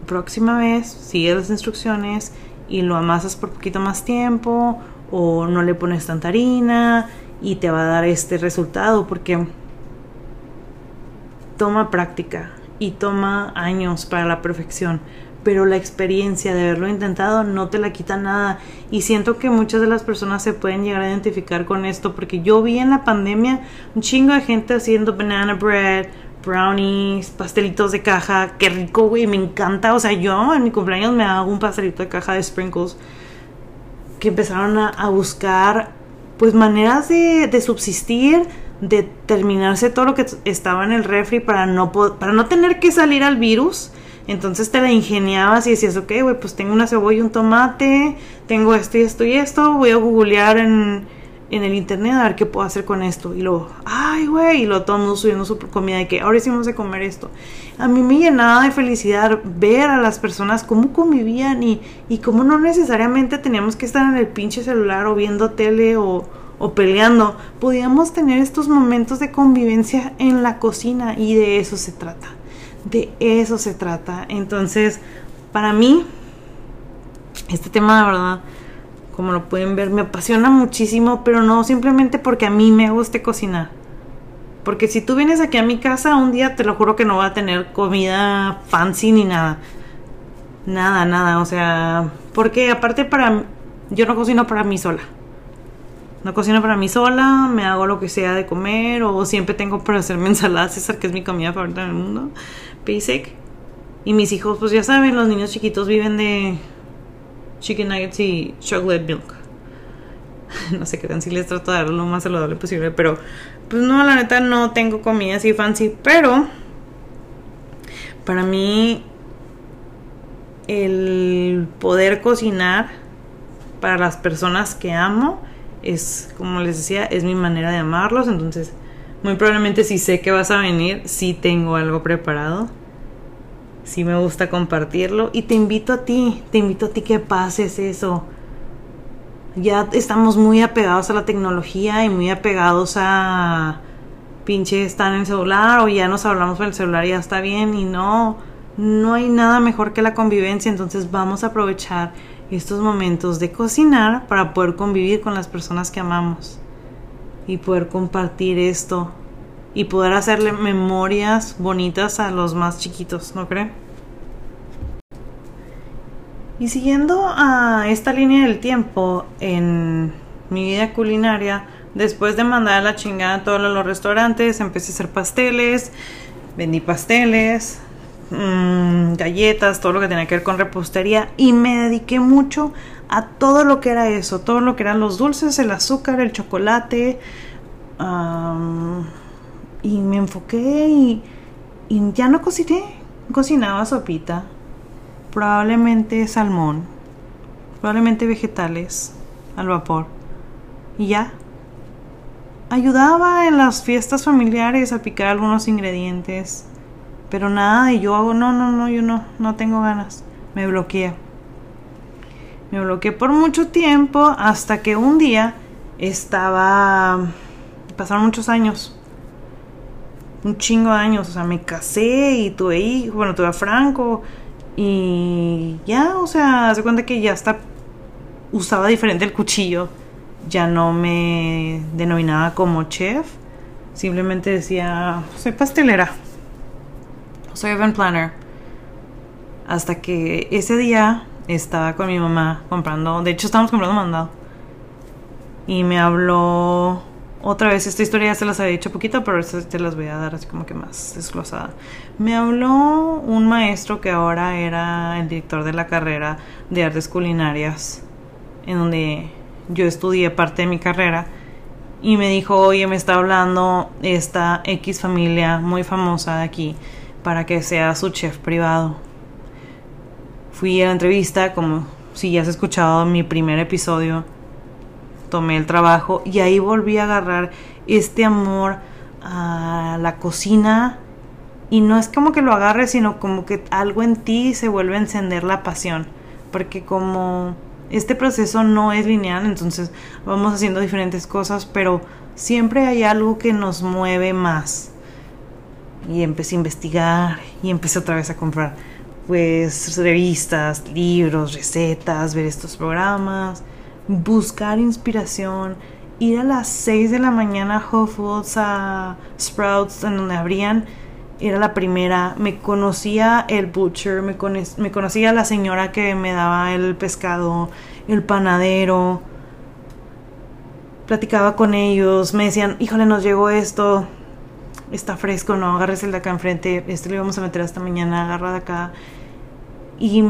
próxima vez sigue las instrucciones y lo amasas por poquito más tiempo o no le pones tanta harina y te va a dar este resultado porque toma práctica y toma años para la perfección pero la experiencia de haberlo intentado no te la quita nada. Y siento que muchas de las personas se pueden llegar a identificar con esto, porque yo vi en la pandemia un chingo de gente haciendo banana bread, brownies, pastelitos de caja, qué rico, güey, me encanta. O sea, yo en mi cumpleaños me hago un pastelito de caja de sprinkles, que empezaron a, buscar, pues, maneras de, de subsistir de terminarse todo lo que estaba en el refri para no, para no tener que salir al virus entonces te la ingeniabas y decías, ok, güey, pues tengo una cebolla y un tomate, tengo esto y esto y esto, voy a googlear en, en el internet a ver qué puedo hacer con esto. Y luego, ay, güey, y lo todo el mundo subiendo su comida de que ahora sí vamos a comer esto. A mí me llenaba de felicidad ver a las personas cómo convivían y, y cómo no necesariamente teníamos que estar en el pinche celular o viendo tele o, o peleando. Podíamos tener estos momentos de convivencia en la cocina y de eso se trata de eso se trata. Entonces, para mí, este tema de verdad, como lo pueden ver, me apasiona muchísimo, pero no simplemente porque a mí me guste cocinar. Porque si tú vienes aquí a mi casa un día, te lo juro que no va a tener comida fancy ni nada. Nada, nada, o sea, porque aparte para yo no cocino para mí sola. No cocino para mí sola, me hago lo que sea de comer o siempre tengo para hacerme ensalada César, que es mi comida favorita en el mundo basic. Y mis hijos, pues ya saben, los niños chiquitos viven de chicken nuggets y chocolate milk. no sé qué tan si les trato de dar lo más saludable posible, pero pues no, la neta no tengo comida así fancy, pero para mí el poder cocinar para las personas que amo es, como les decía, es mi manera de amarlos, entonces muy probablemente si sé que vas a venir, si tengo algo preparado. Si me gusta compartirlo. Y te invito a ti, te invito a ti que pases eso. Ya estamos muy apegados a la tecnología y muy apegados a pinche estar en el celular o ya nos hablamos por el celular y ya está bien y no, no hay nada mejor que la convivencia, entonces vamos a aprovechar estos momentos de cocinar para poder convivir con las personas que amamos y poder compartir esto y poder hacerle memorias bonitas a los más chiquitos, ¿no creen? Y siguiendo a esta línea del tiempo en mi vida culinaria, después de mandar a la chingada a todos los restaurantes, empecé a hacer pasteles, vendí pasteles, mmm, galletas, todo lo que tenía que ver con repostería y me dediqué mucho a todo lo que era eso, todo lo que eran los dulces, el azúcar, el chocolate. y me enfoqué y, ya no cociné, cocinaba sopita, probablemente salmón, probablemente vegetales al vapor. Y ya. Ayudaba en las fiestas familiares a picar algunos ingredientes. Pero nada, y yo hago, no, no, no, yo no, no tengo ganas. Me bloqueé. Me bloqueé por mucho tiempo hasta que un día estaba... Pasaron muchos años. Un chingo de años. O sea, me casé y tuve hijos. Bueno, tuve a Franco. Y ya, o sea, hace cuenta que ya está... Usaba diferente el cuchillo. Ya no me denominaba como chef. Simplemente decía, soy pastelera. Soy event planner. Hasta que ese día estaba con mi mamá comprando, de hecho estábamos comprando mandado. Y me habló otra vez, esta historia ya se las había dicho poquito, pero te las voy a dar así como que más desglosada. Me habló un maestro que ahora era el director de la carrera de artes culinarias, en donde yo estudié parte de mi carrera. Y me dijo, oye, me está hablando esta X familia muy famosa de aquí para que sea su chef privado. Fui a la entrevista, como si ya has escuchado mi primer episodio, tomé el trabajo y ahí volví a agarrar este amor a la cocina y no es como que lo agarres, sino como que algo en ti se vuelve a encender la pasión, porque como este proceso no es lineal, entonces vamos haciendo diferentes cosas, pero siempre hay algo que nos mueve más. Y empecé a investigar y empecé otra vez a comprar pues revistas, libros, recetas, ver estos programas, buscar inspiración, ir a las 6 de la mañana a Whole a Sprouts, en donde abrían, era la primera, me conocía el butcher, me, me conocía la señora que me daba el pescado, el panadero, platicaba con ellos, me decían, híjole, nos llegó esto, está fresco, no, agarres el de acá enfrente, este lo íbamos a meter esta mañana, agarra de acá. Y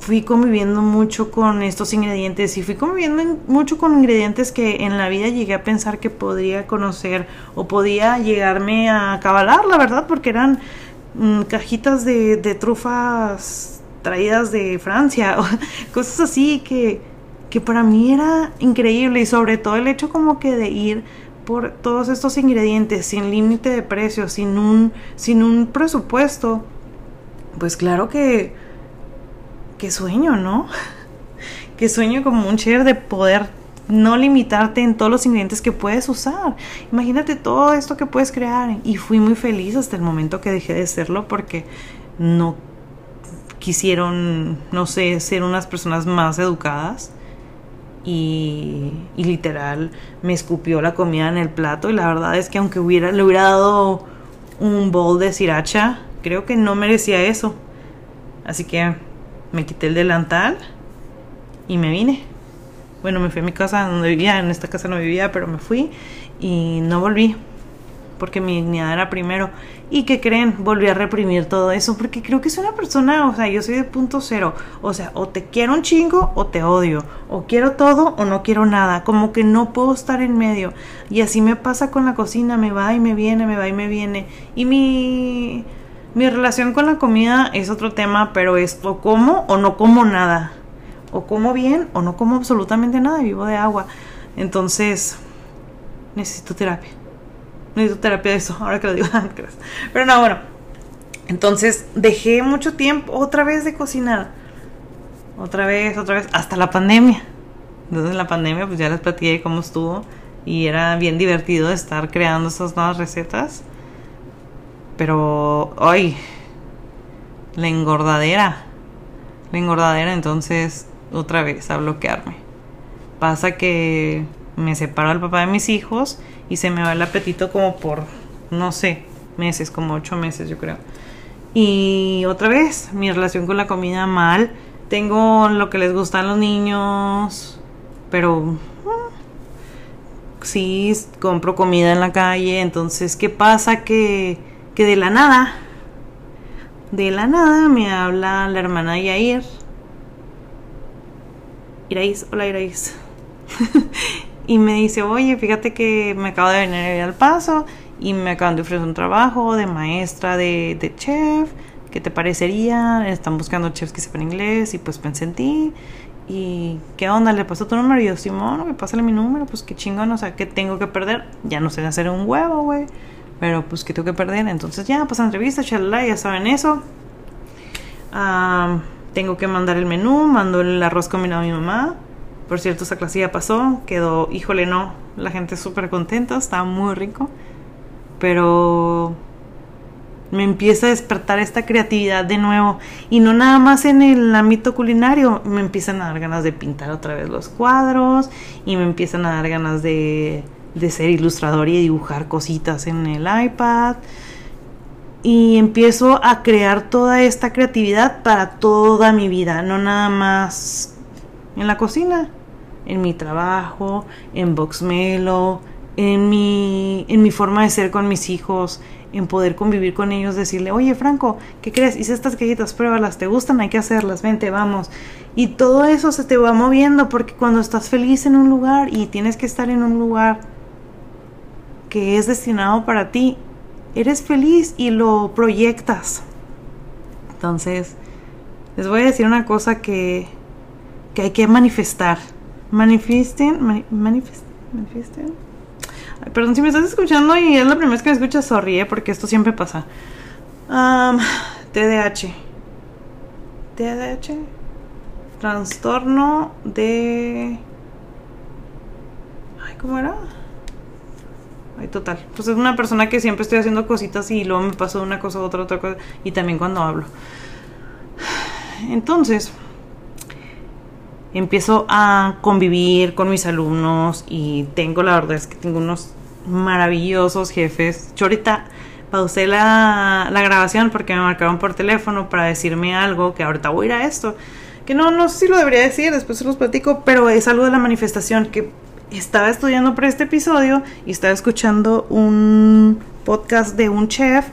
fui conviviendo mucho con estos ingredientes y fui conviviendo mucho con ingredientes que en la vida llegué a pensar que podría conocer o podía llegarme a cabalar, la verdad, porque eran mm, cajitas de, de, trufas traídas de Francia, o cosas así que, que para mí era increíble y sobre todo el hecho como que de ir por todos estos ingredientes sin límite de precio, sin un, sin un presupuesto, pues claro que qué sueño, ¿no? qué sueño como un chef de poder no limitarte en todos los ingredientes que puedes usar. Imagínate todo esto que puedes crear. Y fui muy feliz hasta el momento que dejé de serlo porque no quisieron, no sé, ser unas personas más educadas. Y, literal me escupió la comida en el plato y la verdad es que aunque hubiera, le hubiera dado un bowl de sriracha, creo que no merecía eso. Así que me quité el delantal y me vine. Bueno, me fui a mi casa donde vivía, en esta casa no vivía, pero me fui y no volví porque mi dignidad era primero. ¿Y qué creen? Volví a reprimir todo eso porque creo que soy una persona, o sea, yo soy de punto cero. O sea, o te quiero un chingo o te odio. O quiero todo o no quiero nada. Como que no puedo estar en medio. Y así me pasa con la cocina, me va y me viene, me va y me viene. Y mi mi relación con la comida es otro tema, pero es o como o no como nada. O como bien o no como absolutamente nada, vivo de agua. Entonces, necesito terapia. Necesito terapia de eso, ahora que lo digo. pero no, bueno. Entonces, dejé mucho tiempo otra vez de cocinar. Otra vez, otra vez, hasta la pandemia. Entonces, en la pandemia, pues ya les platiqué cómo estuvo. Y era bien divertido estar creando esas nuevas recetas. Pero, ay, la engordadera. La engordadera, entonces, otra vez a bloquearme. Pasa que me separo al papá de mis hijos y se me va el apetito como por, no sé, meses, como ocho meses yo creo. Y otra vez, mi relación con la comida mal. Tengo lo que les gustan los niños, pero mm, sí compro comida en la calle. Entonces, ¿qué pasa? Que que de la nada, de la nada me habla la hermana de Yair. Iraís, hola Iraís. y me dice, oye, fíjate que me acabo de venir al paso y me acaban de ofrecer un trabajo de maestra de, chef. ¿Qué te parecería? Están buscando chefs que sepan inglés y pues pensé en ti. ¿Y qué onda? ¿Le pasó tu número? Y yo, Simón, me pásale mi número, pues qué chingón, o sea, ¿qué tengo que perder? Ya no sé hacer un huevo, güey. Pero pues que tengo que perder. Entonces ya, pues entrevista, chalala, ya saben eso. tengo que mandar el menú, mando el arroz combinado a mi mamá. Por cierto, esa clase ya pasó, quedó, híjole, no, la gente súper contenta, estaba muy rico. Pero me empieza a despertar esta creatividad de nuevo. Y no nada más en el ámbito culinario, me empiezan a dar ganas de pintar otra vez los cuadros y me empiezan a dar ganas de de ser ilustrador y dibujar cositas en el iPad. Y empiezo a crear toda esta creatividad para toda mi vida, no nada más en la cocina, en mi trabajo, en Boxmelo, en mi, en mi forma de ser con mis hijos, en poder convivir con ellos, decirle, oye Franco, ¿qué crees? Hice estas cajitas, pruébalas, ¿te gustan? Hay que hacerlas, vente, vamos. Y todo eso se te va moviendo porque cuando estás feliz en un lugar y tienes que estar en un lugar que es destinado para ti, eres feliz y lo proyectas. Entonces, les voy a decir una cosa que, que hay que manifestar. Manifiesten, manifiesten, manifiesten. perdón, si me estás escuchando y es la primera vez que me escuchas, sonríe porque esto siempre pasa. Um, TDAH. TDAH. Trastorno de... Ay, ¿cómo era? Ay, total. Pues es una persona que siempre estoy haciendo cositas y luego me pasó una cosa, otra, otra cosa. Y también cuando hablo. Entonces, empiezo a convivir con mis alumnos y tengo, la verdad es que tengo unos maravillosos jefes. Yo ahorita pausé la, la grabación porque me marcaron por teléfono para decirme algo, que ahorita voy a ir a esto. Que no, no sé si lo debería decir, después se los platico, pero es algo de la manifestación que estaba estudiando para este episodio y estaba escuchando un podcast de un chef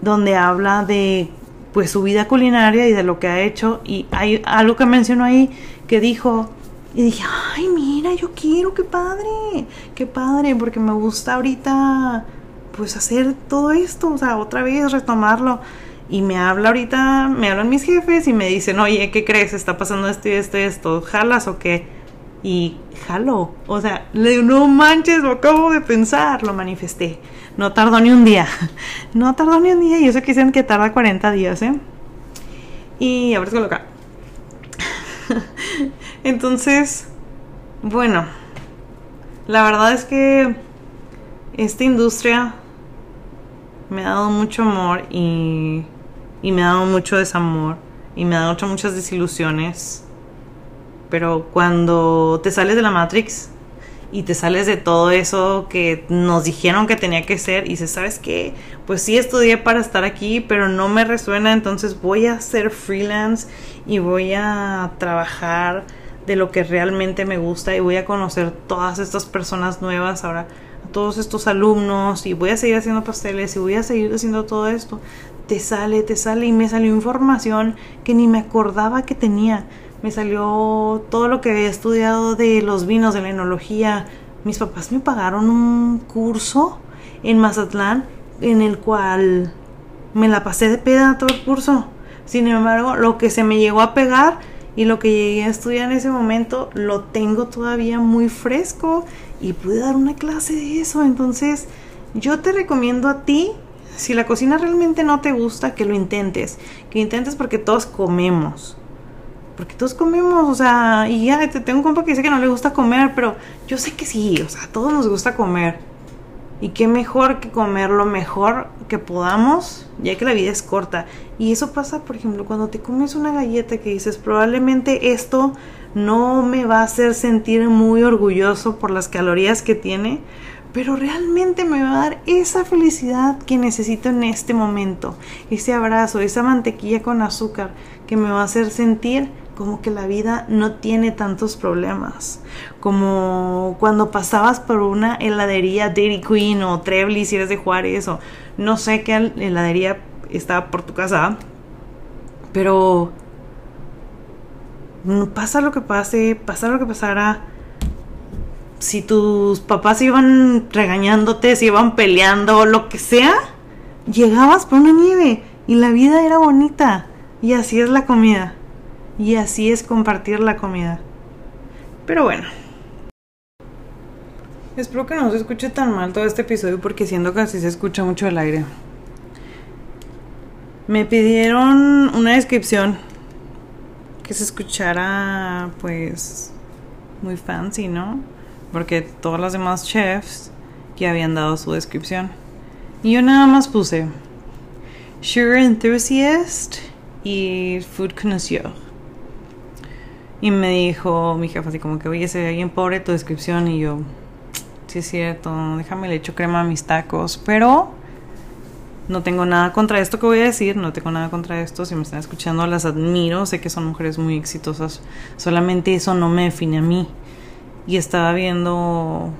donde habla de pues su vida culinaria y de lo que ha hecho y hay algo que mencionó ahí que dijo y dije, ay, mira, yo quiero, qué padre, qué padre, porque me gusta ahorita pues hacer todo esto, o sea, otra vez retomarlo. Y me habla ahorita, me hablan mis jefes y me dicen, oye, ¿qué crees? Está pasando esto y esto y esto, ¿jalas o qué? Y jalo, o sea, le digo, no manches, lo acabo de pensar, lo manifesté. No tardó ni un día. No tardó ni un día. Y eso que dicen que tarda 40 días, ¿eh? Y a ver, coloca. Entonces, bueno, la verdad es que esta industria me ha dado mucho amor y, y me ha dado mucho desamor y me ha dado muchas desilusiones. Pero cuando te sales de la Matrix, y te sales de todo eso que nos dijeron que tenía que ser y dices, ¿sabes qué? Pues sí estudié para estar aquí, pero no me resuena, entonces voy a ser freelance y voy a trabajar de lo que realmente me gusta y voy a conocer todas estas personas nuevas ahora, todos estos alumnos y voy a seguir haciendo pasteles y voy a seguir haciendo todo esto. Te sale, te sale y me salió información que ni me acordaba que tenía me salió todo lo que había estudiado de los vinos, de la enología. Mis papás me pagaron un curso en Mazatlán en el cual me la pasé de peda todo el curso. Sin embargo, lo que se me llegó a pegar y lo que llegué a estudiar en ese momento lo tengo todavía muy fresco y pude dar una clase de eso. Entonces, yo te recomiendo a ti, si la cocina realmente no te gusta, que lo intentes. Que intentes porque todos comemos porque todos comemos, o sea, y ya tengo un compa que dice que no le gusta comer, pero yo sé que sí, o sea, a todos nos gusta comer. Y qué mejor que comer lo mejor que podamos, ya que la vida es corta. Y eso pasa, por ejemplo, cuando te comes una galleta que dices, probablemente esto no me va a hacer sentir muy orgulloso por las calorías que tiene, pero realmente me va a dar esa felicidad que necesito en este momento, ese abrazo, esa mantequilla con azúcar que me va a hacer sentir como que la vida no tiene tantos problemas. Como cuando pasabas por una heladería Dairy Queen o Trebly si eres de Juárez o no sé qué heladería estaba por tu casa. Pero pasa lo que pase, pasa lo que pasara. Si tus papás iban regañándote, si iban peleando lo que sea, llegabas por una nieve y la vida era bonita. Y así es la comida. Y así es compartir la comida. Pero bueno. Espero que no se escuche tan mal todo este episodio porque siento que así se escucha mucho el aire. Me pidieron una descripción que se escuchara pues muy fancy, ¿no? Porque todos los demás chefs ya habían dado su descripción. Y yo nada más puse Sugar Enthusiast y Food Connoisseur. Y me dijo mi jefa así como que, oye, se ve bien pobre tu descripción. Y yo, sí es cierto, déjame le echo crema a mis tacos. Pero no tengo nada contra esto que voy a decir, no tengo nada contra esto. Si me están escuchando, las admiro, sé que son mujeres muy exitosas. Solamente eso no me define a mí. Y estaba viendo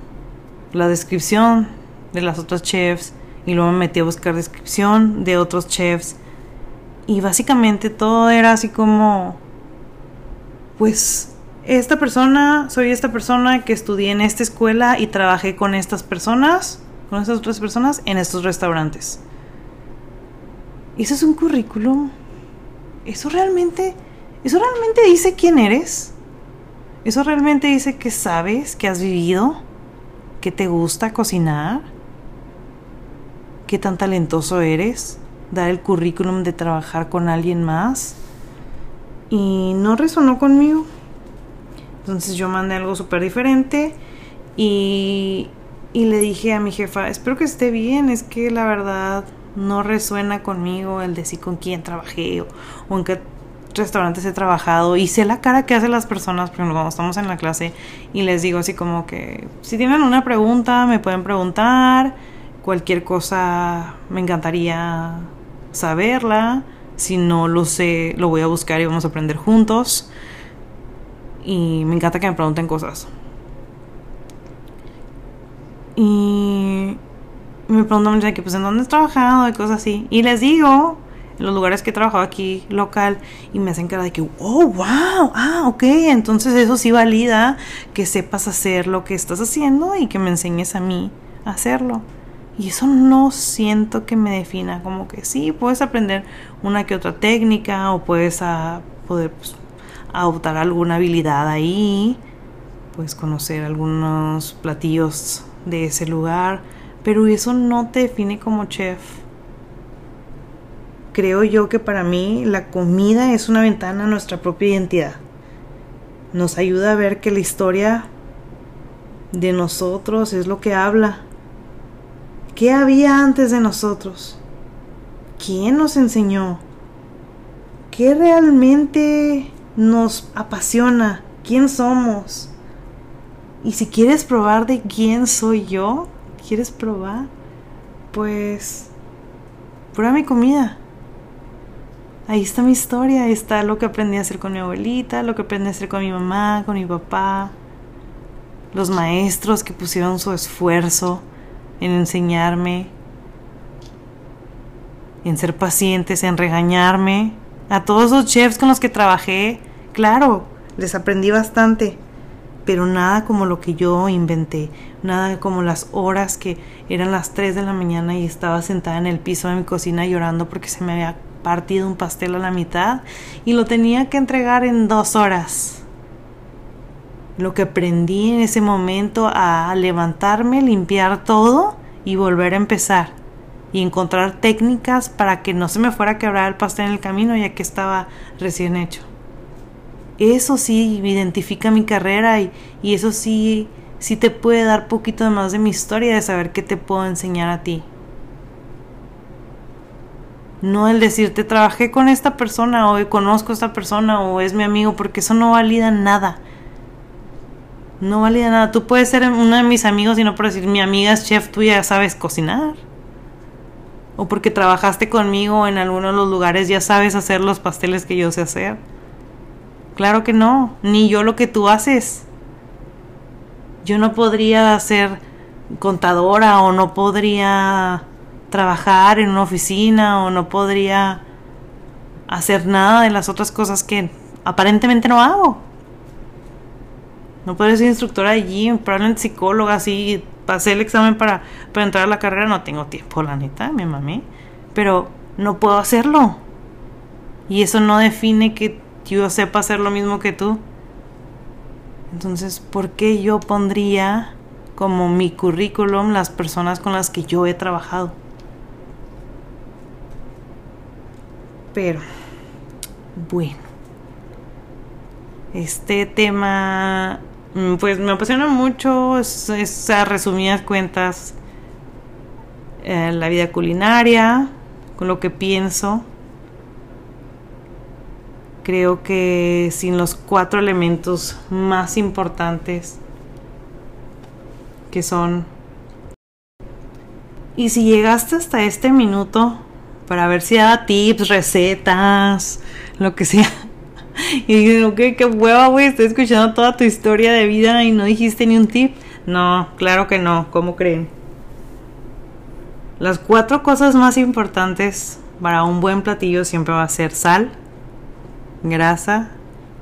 la descripción de las otras chefs y luego me metí a buscar descripción de otros chefs. Y básicamente todo era así como pues esta persona, soy esta persona que estudié en esta escuela y trabajé con estas personas con esas otras personas en estos restaurantes. ¿Eso es un currículum? ¿Eso realmente, eso realmente dice quién eres? ¿Eso realmente dice que sabes, que has vivido, que te gusta cocinar? ¿Qué tan talentoso eres? Dar el currículum de trabajar con alguien más. Y no resonó conmigo. Entonces yo mandé algo súper diferente y, y le dije a mi jefa, espero que esté bien, es que la verdad no resuena conmigo el decir con quién trabajé o, en qué restaurantes he trabajado y sé la cara que hacen las personas, por ejemplo, cuando estamos en la clase y les digo así como que si tienen una pregunta me pueden preguntar, cualquier cosa me encantaría saberla, si no lo sé lo voy a buscar y vamos a aprender juntos y me encanta que me pregunten cosas. Y me preguntan mucho que pues en dónde has trabajado y cosas así. Y les digo en los lugares que he trabajado aquí local y me hacen cara de que, oh, wow, ah, ok, entonces eso sí valida que sepas hacer lo que estás haciendo y que me enseñes a mí a hacerlo. Y eso no siento que me defina, como que sí, puedes aprender una que otra técnica o puedes ah, poder pues, adoptar alguna habilidad ahí, puedes conocer algunos platillos de ese lugar, pero eso no te define como chef. Creo yo que para mí la comida es una ventana a nuestra propia identidad. Nos ayuda a ver que la historia de nosotros es lo que habla. ¿Qué había antes de nosotros? ¿Quién nos enseñó? ¿Qué realmente nos apasiona? ¿Quién somos? Y si quieres probar de quién soy yo, ¿quieres probar? Pues prueba mi comida. Ahí está mi historia, ahí está lo que aprendí a hacer con mi abuelita, lo que aprendí a hacer con mi mamá, con mi papá, los maestros que pusieron su esfuerzo en enseñarme, en ser pacientes, en regañarme. A todos los chefs con los que trabajé, claro, les aprendí bastante pero nada como lo que yo inventé, nada como las horas que eran las 3 de la mañana y estaba sentada en el piso de mi cocina llorando porque se me había partido un pastel a la mitad y lo tenía que entregar en dos horas. Lo que aprendí en ese momento a levantarme, limpiar todo y volver a empezar y encontrar técnicas para que no se me fuera a quebrar el pastel en el camino ya que estaba recién hecho eso sí identifica mi carrera y, eso sí, sí te puede dar poquito más de mi historia, de saber qué te puedo enseñar a ti. No el decirte trabajé con esta persona o conozco a esta persona o es mi amigo, porque eso no valida nada. No valida nada. Tú puedes ser uno de mis amigos y no por decir mi amiga es chef, tú ya sabes cocinar. O porque trabajaste conmigo en alguno de los lugares ya sabes hacer los pasteles que yo sé hacer. Claro que no, ni yo lo que tú haces. Yo no podría ser contadora o no podría trabajar en una oficina o no podría hacer nada de las otras cosas que aparentemente no hago. No podría ser instructora allí, probablemente psicóloga, sí, pasé el examen para, para entrar a la carrera, no tengo tiempo, la neta, mi mami. Pero no puedo hacerlo. Y eso no define que yo sepa hacer lo mismo que tú. Entonces, ¿por qué yo pondría como mi currículum las personas con las que yo he trabajado? Pero, bueno, este tema, pues me apasiona mucho, es, a resumidas cuentas, eh, la vida culinaria, con lo que pienso creo que sin los cuatro elementos más importantes que son y si llegaste hasta este minuto para ver si daba tips, recetas, lo que sea. Y digo, ok, qué hueva, güey, estoy escuchando toda tu historia de vida y no dijiste ni un tip. No, claro que no, ¿cómo creen? Las cuatro cosas más importantes para un buen platillo siempre va a ser sal, grasa,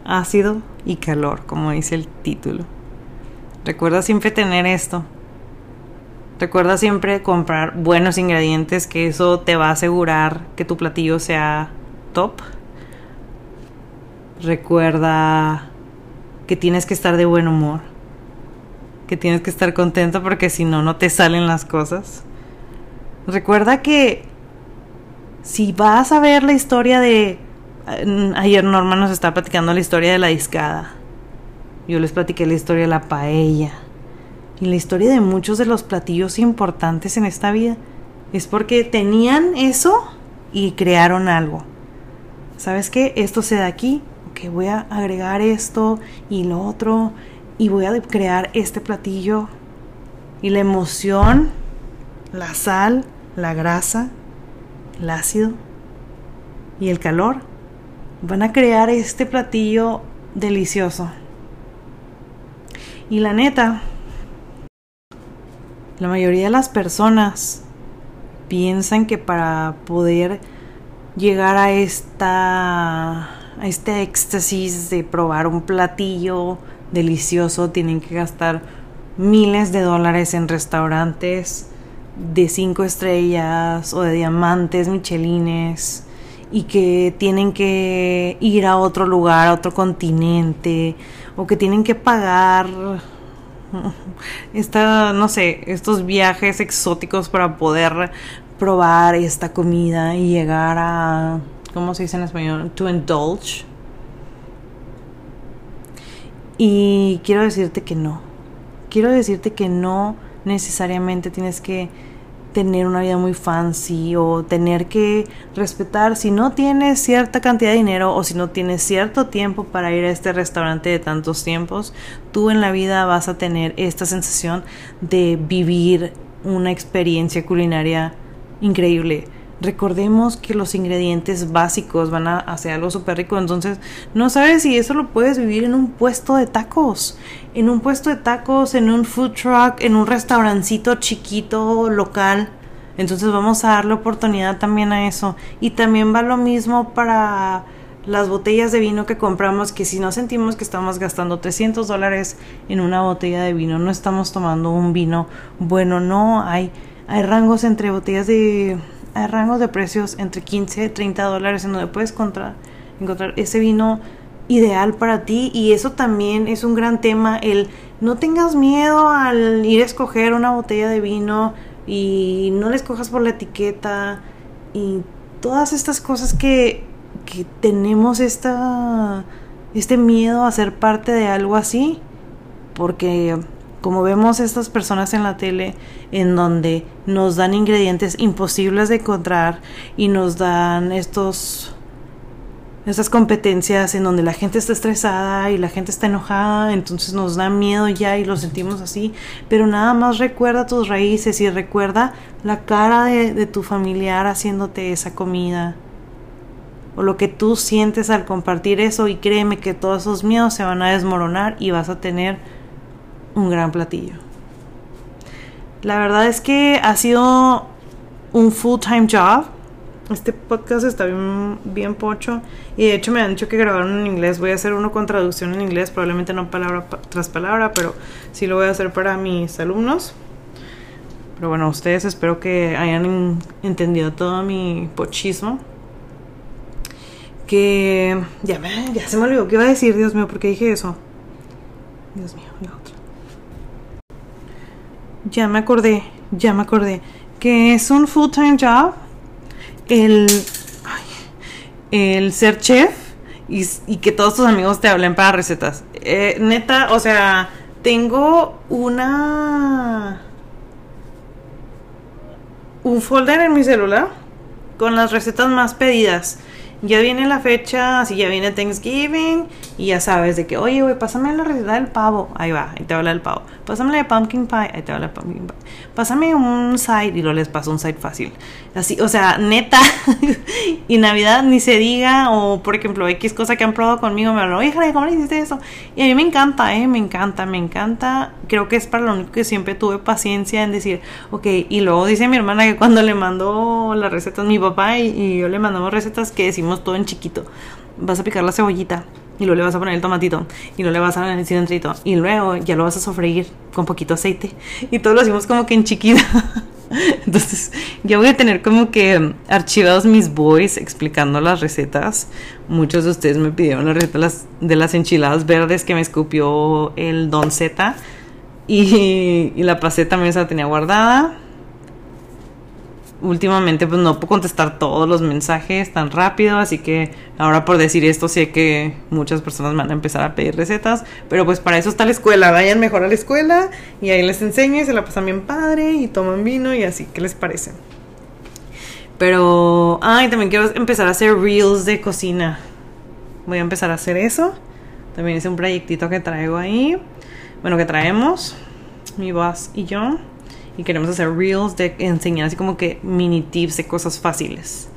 ácido y calor, como dice el título. Recuerda siempre tener esto. Recuerda siempre comprar buenos ingredientes, que eso te va a asegurar que tu platillo sea top. Recuerda que tienes que estar de buen humor, que tienes que estar contento porque si no, no te salen las cosas. Recuerda que si vas a ver la historia de... Ayer Norma nos estaba platicando la historia de la discada. Yo les platiqué la historia de la paella y la historia de muchos de los platillos importantes en esta vida es porque tenían eso y crearon algo. ¿Sabes qué? Esto se da aquí. Ok, voy a agregar esto y lo otro y voy a crear este platillo. Y la emoción, la sal, la grasa, el ácido y el calor van a crear este platillo delicioso. Y la neta, la mayoría de las personas piensan que para poder llegar a esta este éxtasis de probar un platillo delicioso tienen que gastar miles de dólares en restaurantes de cinco estrellas o de diamantes michelines y que tienen que ir a otro lugar, a otro continente o que tienen que pagar esta, no sé, estos viajes exóticos para poder probar esta comida y llegar a, ¿cómo se dice en español? To indulge. Y quiero decirte que no. Quiero decirte que no necesariamente tienes que tener una vida muy fancy o tener que respetar si no tienes cierta cantidad de dinero o si no tienes cierto tiempo para ir a este restaurante de tantos tiempos, tú en la vida vas a tener esta sensación de vivir una experiencia culinaria increíble recordemos que los ingredientes básicos van a hacer algo súper rico. Entonces, no sabes si eso lo puedes vivir en un puesto de tacos. En un puesto de tacos, en un food truck, en un restaurancito chiquito, local. Entonces vamos a darle oportunidad también a eso. Y también va lo mismo para las botellas de vino que compramos, que si no sentimos que estamos gastando 300 dólares en una botella de vino, no estamos tomando un vino bueno, no, hay, hay rangos entre botellas de rangos de precios entre 15 y 30 dólares en donde puedes encontrar, encontrar ese vino ideal para ti. Y eso también es un gran tema el no tengas miedo al ir a escoger una botella de vino y no la escojas por la etiqueta y todas estas cosas que, que tenemos esta, este miedo a ser parte de algo así porque como vemos estas personas en la tele en donde nos dan ingredientes imposibles de encontrar y nos dan estos estas competencias en donde la gente está estresada y la gente está enojada, entonces nos da miedo ya y lo sentimos así, pero nada más recuerda tus raíces y recuerda la cara de, de tu familiar haciéndote esa comida. O lo que tú sientes al compartir eso y créeme que todos esos miedos se van a desmoronar y vas a tener un gran platillo. La verdad es que ha sido un full-time job. Este podcast está bien, pocho. Y de hecho me han dicho que grabaron en inglés. Voy a hacer uno con traducción en inglés. Probablemente no palabra tras palabra, pero sí lo voy a hacer para mis alumnos. Pero bueno, ustedes espero que hayan entendido todo mi pochismo. Que ya, ya se me olvidó qué iba a decir, Dios mío, ¿por qué dije eso? Dios mío. Ya me acordé, ya me acordé. Que es un full-time job. El, el ser chef y, que todos tus amigos te hablen para recetas. Eh, neta, o sea, tengo una. Un folder en mi celular con las recetas más pedidas ya viene la fecha, así ya viene Thanksgiving y ya sabes de que, oye, güey, pásame la receta del pavo, ahí va, ahí te habla del pavo. Pásame la de pumpkin pie, ahí te habla de pumpkin pie. Pásame un side y lo les paso un side fácil. Así, o sea, neta, y Navidad ni se diga, o por ejemplo, X cosa que han probado conmigo, me hablan, oye, ¿cómo le hiciste eso? Y a mí me encanta, eh, me encanta, me encanta. Creo que es para lo único que siempre tuve paciencia en decir, ok, y luego dice mi hermana que cuando le mandó las recetas, mi papá y, y yo le mandamos recetas que decimos todo en chiquito. Vas a picar la cebollita, y luego le vas a poner el tomatito y luego le vas a poner el cilantrito y luego ya lo vas a sofreír con poquito aceite y todo lo hacemos como que en chiquita. Entonces, yo voy a tener como que archivados mis boys explicando las recetas. Muchos de ustedes me pidieron la receta de las, de las enchiladas verdes que me escupió el Don Z. Y, y la pasé también se la tenía guardada últimamente pues no puedo contestar todos los mensajes tan rápido, así que ahora por decir esto sé que muchas personas van a empezar a pedir recetas, pero pues para eso está la escuela, vayan mejor a la escuela y ahí les enseño y se la pasan bien padre y toman vino y así, ¿qué les parece? Pero, ay, también quiero empezar a hacer reels de cocina. Voy a empezar a hacer eso. También es un proyectito que traigo ahí. Bueno, que traemos mi boss y yo y queremos hacer reels de enseñar así como que mini tips de cosas fáciles.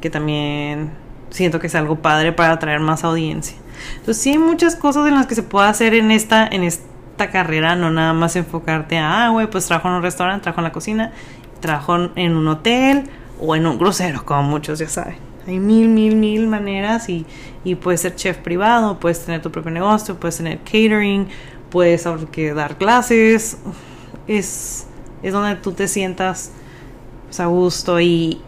Que también siento que es algo padre para atraer más audiencia. Entonces sí hay muchas cosas en las que se puede hacer en esta, en esta carrera, no nada más enfocarte a, ah, güey, pues trabajo en un restaurante, trabajo en la cocina, trabajo en un hotel o en un crucero, como muchos ya saben. Hay mil, mil, mil maneras y, y puedes ser chef privado, puedes tener tu propio negocio, puedes tener catering, puedes dar clases. Es, es donde tú te sientas pues, a gusto y,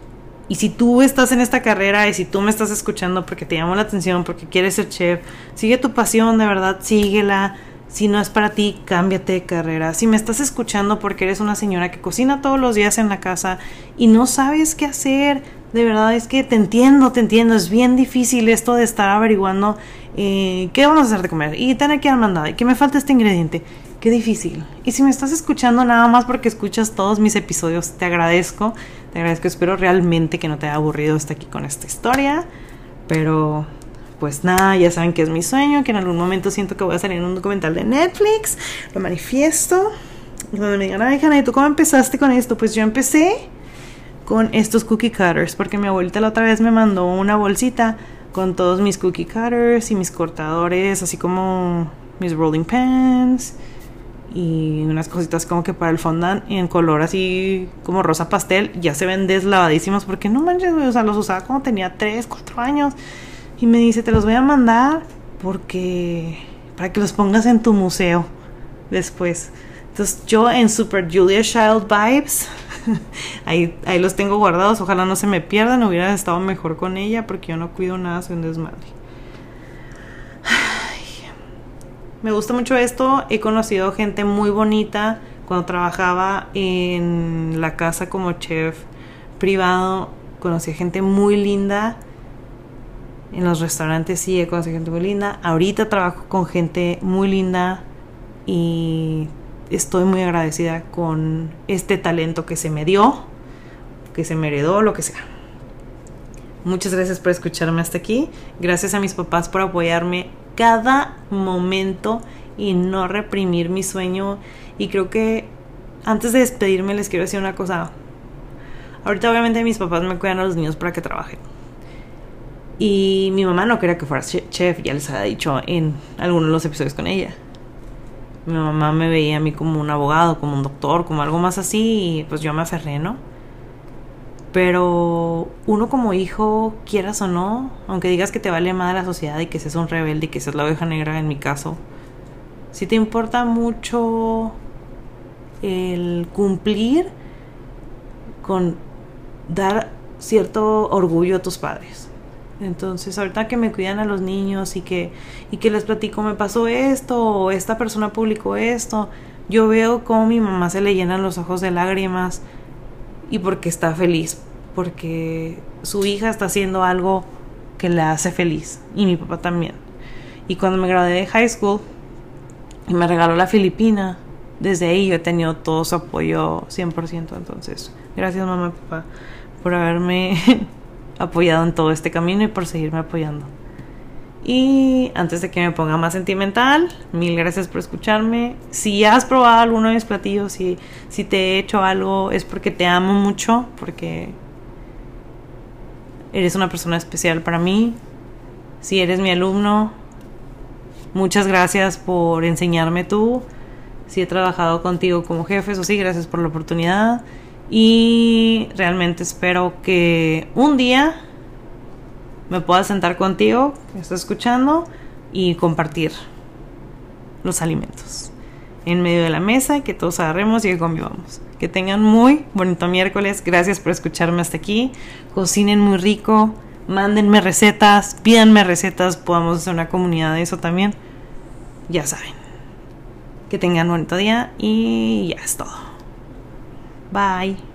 y si tú estás en esta carrera y si tú me estás escuchando porque te llamó la atención, porque quieres ser chef, sigue tu pasión, de verdad, síguela. Si no es para ti, cámbiate de carrera. Si me estás escuchando porque eres una señora que cocina todos los días en la casa y no sabes qué hacer, de verdad es que te entiendo, te entiendo. Es bien difícil esto de estar averiguando eh, qué vamos a hacer de comer y tener que ir y que me falta este ingrediente. Qué difícil. Y si me estás escuchando nada más porque escuchas todos mis episodios, te agradezco. Te agradezco. Espero realmente que no te haya aburrido estar aquí con esta historia. Pero pues nada, ya saben que es mi sueño, que en algún momento siento que voy a salir en un documental de Netflix. Lo manifiesto. Cuando me digan, ay, Hanna, ¿y tú cómo empezaste con esto? Pues yo empecé con estos cookie cutters, porque mi abuelita la otra vez me mandó una bolsita con todos mis cookie cutters y mis cortadores, así como mis rolling pans y unas cositas como que para el fondant en color así como rosa pastel ya se ven deslavadísimos porque no manches, o sea, los usaba como tenía 3, 4 años y me dice, te los voy a mandar porque para que los pongas en tu museo después. Entonces yo en Super Julia Child Vibes, ahí, ahí los tengo guardados, ojalá no se me pierdan, hubiera estado mejor con ella porque yo no cuido nada, soy un desmadre. Me gusta mucho esto. He conocido gente muy bonita cuando trabajaba en la casa como chef privado. Conocí gente muy linda. En los restaurantes sí he conocido gente muy linda. Ahorita trabajo con gente muy linda y estoy muy agradecida con este talento que se me dio, que se me heredó, lo que sea. Muchas gracias por escucharme hasta aquí. Gracias a mis papás por apoyarme cada momento y no reprimir mi sueño. Y creo que antes de despedirme les quiero decir una cosa. Ahorita obviamente mis papás me cuidan a los niños para que trabajen. Y mi mamá no quería que fuera chef, ya les había dicho en algunos de los episodios con ella. Mi mamá me veía a mí como un abogado, como un doctor, como algo más así, y pues yo me aferré, ¿no? Pero uno como hijo, quieras o no, aunque digas que te vale más la sociedad y que seas un rebelde y que seas la oveja negra en mi caso, si te importa mucho el cumplir con dar cierto orgullo a tus padres. Entonces, ahorita que me cuidan a los niños y que, y que les platico, me pasó esto, o esta persona publicó esto, yo veo cómo mi mamá se le llenan los ojos de lágrimas y porque está feliz, porque su hija está haciendo algo que le hace feliz y mi papá también. Y cuando me gradué de high school y me regaló la Filipina, desde ahí yo he tenido todo su apoyo 100%. Entonces, gracias mamá y papá por haberme apoyado en todo este camino y por seguirme apoyando. Y antes de que me ponga más sentimental, mil gracias por escucharme. Si has probado alguno de mis platillos, si, si te he hecho algo, es porque te amo mucho, porque eres una persona especial para mí. Si eres mi alumno, muchas gracias por enseñarme tú. Si he trabajado contigo como jefe, eso sí, gracias por la oportunidad. Y realmente espero que un día me pueda sentar contigo, que estás escuchando, y compartir los alimentos en medio de la mesa, que todos agarremos y convivamos. Que tengan muy bonito miércoles. Gracias por escucharme hasta aquí. Cocinen muy rico. Mándenme recetas. Pídanme recetas. Podamos hacer una comunidad de eso también. Ya saben. Que tengan bonito día y ya es todo. Bye.